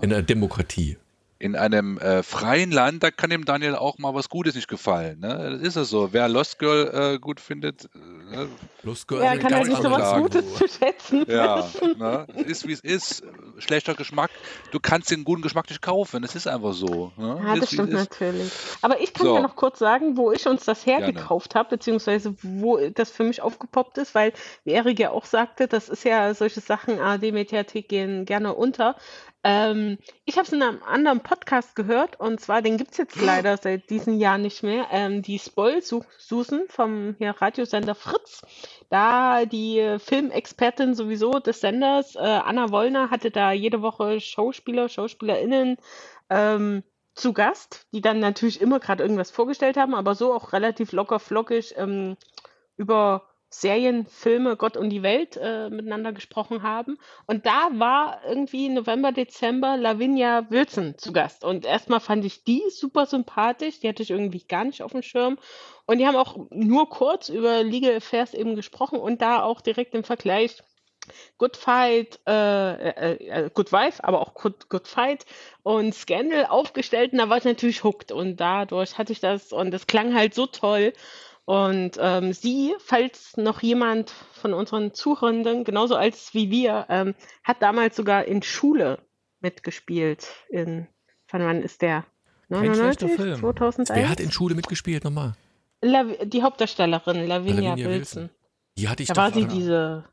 äh, In der Demokratie. In einem äh, freien Land, da kann dem Daniel auch mal was Gutes nicht gefallen. Ne? Das ist es so. Wer Lost Girl äh, gut findet, äh, Los, Ja, kann halt nicht so was. Gutes zu schätzen. ja, ne? es ist wie es ist. Schlechter Geschmack. Du kannst den guten Geschmack nicht kaufen. Es ist einfach so. Ne? Ja, das ist, es stimmt ist. natürlich. Aber ich kann So. ja noch kurz sagen, wo ich uns das hergekauft habe, beziehungsweise wo das für mich aufgepoppt ist, weil, wie Erik ja auch sagte, das ist ja solche Sachen, ARD-Mediathek gehen gerne unter. Ähm, ich habe es in einem anderen Podcast gehört und zwar, den gibt es jetzt leider seit diesem Jahr nicht mehr. Ähm, die Spoil-Susan vom hier, Radiosender Fritz. Da die Filmexpertin sowieso des Senders, äh, Anna Wollner, hatte da jede Woche Schauspieler, SchauspielerInnen ähm, zu Gast, die dann natürlich immer gerade irgendwas vorgestellt haben, aber so auch relativ locker flockig ähm, über Serien, Filme, Gott und die Welt äh, miteinander gesprochen haben. Und da war irgendwie November, Dezember Lavinia Wilson zu Gast. Und erstmal fand ich die super sympathisch, die hatte ich irgendwie gar nicht auf dem Schirm. Und die haben auch nur kurz über Legal Affairs eben gesprochen und da auch direkt im Vergleich Good Fight, äh, äh, äh, Good Wife, aber auch Good, Good Fight und Scandal aufgestellt und da war ich natürlich hooked und dadurch hatte ich das und das klang halt so toll. Und ähm, sie, falls noch jemand von unseren Zuhörenden, genauso alt wie wir, ähm, hat damals sogar in Schule mitgespielt. In, von wann ist der? Kein schlechter Film. 2001? Wer hat in Schule mitgespielt nochmal? Lav die Hauptdarstellerin, Lavinia, Lavinia Wilson. Wilson. Die hatte ich Da war sie diese,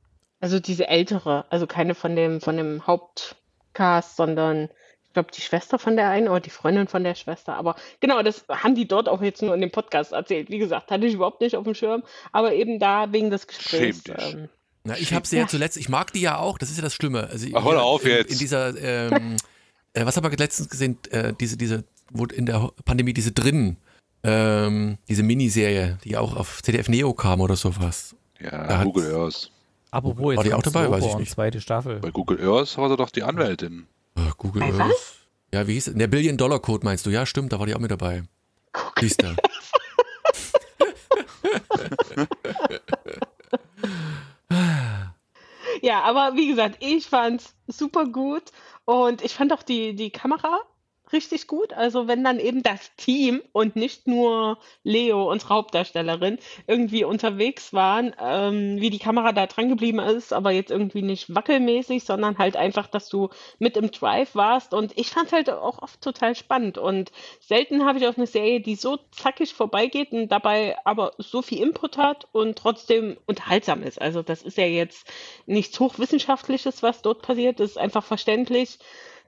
also diese ältere, also keine von dem, von dem Hauptcast, sondern ich glaube, die Schwester von der einen oder die Freundin von der Schwester. Aber genau, das haben die dort auch jetzt nur in dem Podcast erzählt. Wie gesagt, hatte ich überhaupt nicht auf dem Schirm, aber eben da wegen des Gesprächs. Ähm, Na, ich habe sie ja zuletzt, ich mag die ja auch, das ist ja das Schlimme. Also, Ach, hör auf in, jetzt. In dieser, ähm, äh, was haben wir letztens gesehen, äh, diese, diese, wo in der Pandemie diese drin, ähm, diese Miniserie, die auch auf ZDF Neo kam oder sowas. Ja, Da Google Earth. Apropos, War die jetzt auch dabei? Weiß ich nicht. zweite Staffel. Bei Google Earth war sie doch die Anwältin. Ah, Google Bei Earth. was? Ja, wie hieß es? Der Billion-Dollar-Code meinst du? Ja, stimmt, da war die auch mit dabei. Siehst du. Ja, aber wie gesagt, ich fand's super gut und ich fand auch die, die Kamera richtig gut. Also wenn dann eben das Team und nicht nur Leo, unsere Hauptdarstellerin, irgendwie unterwegs waren, ähm, wie die Kamera da dran geblieben ist, aber jetzt irgendwie nicht wackelmäßig, sondern halt einfach, dass du mit im Drive warst. Und ich fand's halt auch oft total spannend. Und selten habe ich auf eine Serie, die so zackig vorbeigeht und dabei aber so viel Input hat und trotzdem unterhaltsam ist. Also das ist ja jetzt nichts Hochwissenschaftliches, was dort passiert, das ist einfach verständlich.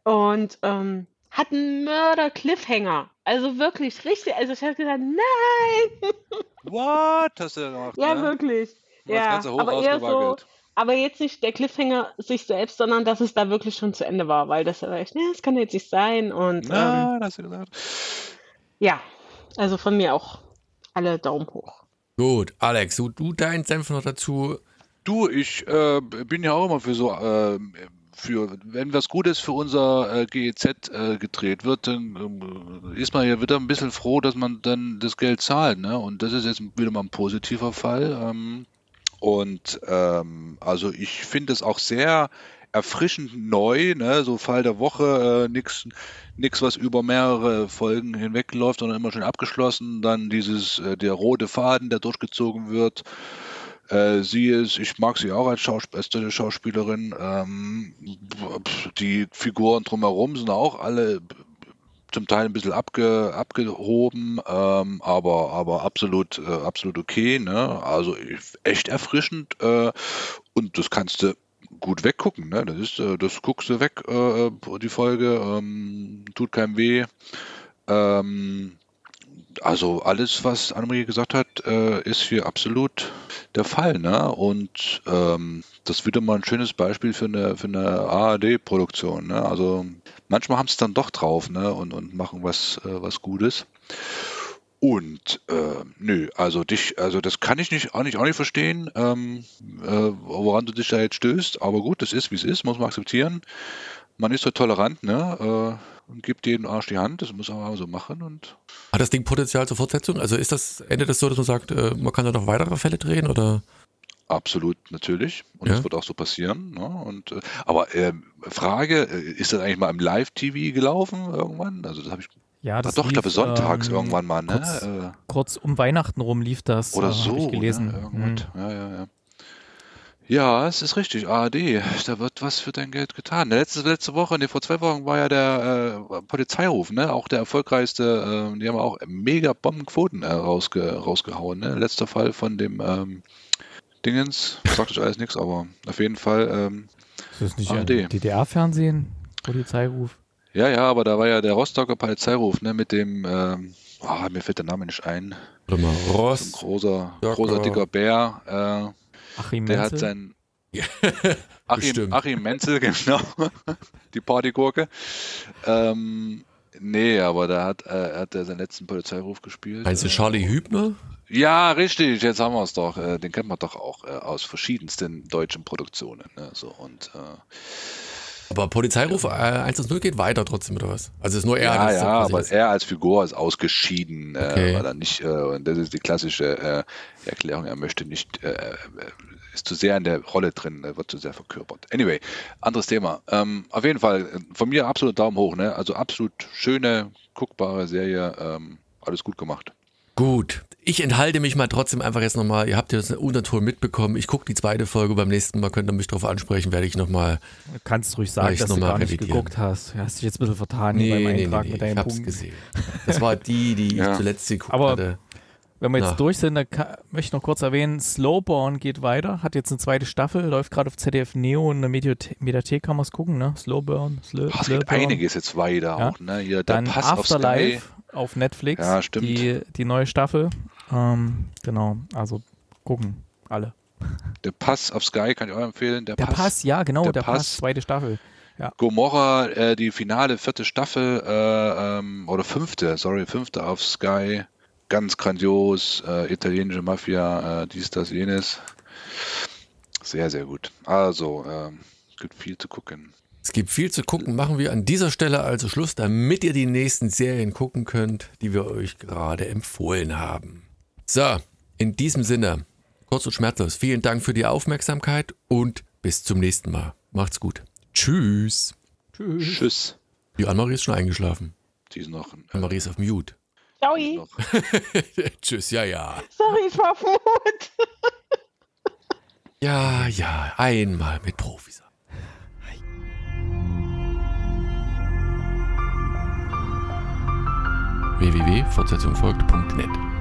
Und ähm, hat einen Mörder-Cliffhanger. Also wirklich richtig. Also ich habe gesagt, nein! What? Hast du ja gemacht, Ja, ne? wirklich. Das Ja, Ganze hoch aber eher so, aber jetzt nicht der Cliffhanger sich selbst, sondern dass es da wirklich schon zu Ende war, weil das war echt, ne, das kann jetzt nicht sein. Und ähm, Nein, hast du gesagt. ja, also von mir auch alle Daumen hoch. Gut, Alex, du, du dein Senf noch dazu. Du, ich äh, bin ja auch immer für so, äh, für, wenn was Gutes für unser äh, GEZ äh, gedreht wird, dann ähm, ist man ja wieder ein bisschen froh, dass man dann das Geld zahlt, ne? Und das ist jetzt wieder mal ein positiver Fall. Ähm, und ähm, also ich finde es auch sehr erfrischend neu, ne? So Fall der Woche, äh, nix, was über mehrere Folgen hinweg läuft, sondern immer schön abgeschlossen. Dann dieses, äh, der rote Faden, der durchgezogen wird. Äh, sie ist, ich mag sie auch als Schaus beste Schauspielerin. Ähm, die Figuren drumherum sind auch alle zum Teil ein bisschen abge, abgehoben, ähm, aber, aber absolut, äh, absolut okay. Ne? Also echt erfrischend äh, und das kannst du gut weggucken. Ne? Das ist, äh, das guckst du weg, äh, die Folge, ähm, tut keinem weh. Ähm, also alles, was Annemarie gesagt hat, äh, ist hier absolut der Fall. Ne? Und ähm, das wieder mal ein schönes Beispiel für eine, für eine ARD-Produktion. Ne? Also manchmal haben sie es dann doch drauf ne? und, und machen was, äh, was Gutes. Und äh, nö, also dich, also das kann ich nicht, auch nicht, auch nicht verstehen, ähm, äh, woran du dich da jetzt stößt. Aber gut, das ist wie es ist, muss man akzeptieren. Man ist so tolerant, ne? Und gibt jedem Arsch die Hand, das muss man auch so machen und Hat das Ding Potenzial zur Fortsetzung? Also ist das, endet das so, dass man sagt, äh, man kann da noch weitere Fälle drehen oder? Absolut, natürlich. Und Ja. das wird auch so passieren. Ne? Und, äh, aber ähm, Frage, äh, ist das eigentlich mal im Live-TV gelaufen irgendwann? Also das habe ich Ja, das doch, ich glaube lief, sonntags ähm, irgendwann mal, ne? Kurz, Äh, kurz um Weihnachten rum lief das. oder äh, so, ich gelesen. Ne? Irgendwas. Hm. Ja, ja, ja. Ja, es ist richtig. ARD, da wird was für dein Geld getan. Letzte, letzte Woche, nee, vor zwei Wochen war ja der äh, Polizeiruf, ne? Auch der erfolgreichste, äh, die haben auch mega Bombenquoten äh, rausge, rausgehauen, ne? Letzter Fall von dem ähm, Dingens, sagt euch alles nichts, aber auf jeden Fall ähm, Ist das nicht ARD. DDR-Fernsehen? Polizeiruf? Ja, ja, aber da war ja der Rostocker Polizeiruf, ne, mit dem, ähm, ah, mir fällt der Name nicht ein, Warte mal, so ein Ross. großer, großer dicker Bär, Achim der Menzel? hat sein, Achim. Achim Menzel, genau, die Partygurke, ähm, nee, aber da hat, äh, hat er seinen letzten Polizeiruf gespielt. Meinst du äh, Charlie Hübner? Ja, richtig, jetzt haben wir es doch, äh, den kennt man doch auch äh, aus verschiedensten deutschen Produktionen, ne, so, und, äh, Aber Polizeiruf äh, 110 geht weiter trotzdem, oder was? Also ist nur er. Ja, ja, aber das- er als Figur ist ausgeschieden, Okay. äh, weil er nicht, äh, und das ist die klassische äh, Erklärung, er möchte nicht, äh, äh, ist zu sehr in der Rolle drin, wird zu sehr verkörpert. Anyway, anderes Thema. Ähm, auf jeden Fall, äh, von mir absolut Daumen hoch, ne? Also absolut schöne, guckbare Serie, ähm, alles gut gemacht. Gut. Ich enthalte mich mal trotzdem einfach jetzt nochmal. Ihr habt ja das Unterton mitbekommen. Ich gucke die zweite Folge. Beim nächsten Mal könnt ihr mich darauf ansprechen, werde ich nochmal. Du kannst ruhig sagen, ich dass du noch mal gar nicht revidieren. geguckt hast. Du hast dich jetzt ein bisschen vertan beim Eintrag mit ich deinen hab's Punkten. gesehen. Das war die, die Ja. ich zuletzt geguckt Aber- hatte. Wenn wir jetzt Na. durch sind, dann kann, möchte ich noch kurz erwähnen, Slowborn geht weiter, hat jetzt eine zweite Staffel, läuft gerade auf ZDF Neo in der Mediathek, Mediathek kann man es gucken, ne? Slowburn, Slow, Ach, Slowburn. einiges jetzt weiter Ja. auch, ne? Hier, Dann Pass auf. Afterlife auf Netflix, Ja, stimmt. Die, die neue Staffel. Ähm, genau, also gucken alle. Der Pass auf Sky kann ich auch empfehlen. Der, Der Pass, ja, genau, der der, Pass. Pass. zweite Staffel. Gomorra, äh, die finale vierte Staffel, äh, ähm, oder fünfte, sorry, fünfte auf Sky. Ganz grandios, äh, italienische Mafia, äh, dies, das, jenes. Sehr, sehr gut. Also, ähm, es gibt viel zu gucken. Es gibt viel zu gucken. Machen wir an dieser Stelle also Schluss, damit ihr die nächsten Serien gucken könnt, die wir euch gerade empfohlen haben. So, in diesem Sinne, kurz und schmerzlos, vielen Dank für die Aufmerksamkeit und bis zum nächsten Mal. Macht's gut. Tschüss. Tschüss. Tschüss. Die Anne-Marie ist schon eingeschlafen. Die ist noch. Anne-Marie ist auf Mute. Ciao. Tschüss, ja, ja. Sorry, ich war auf Mut. Ja, ja, einmal mit Profis. www.fortsetzung folgt.net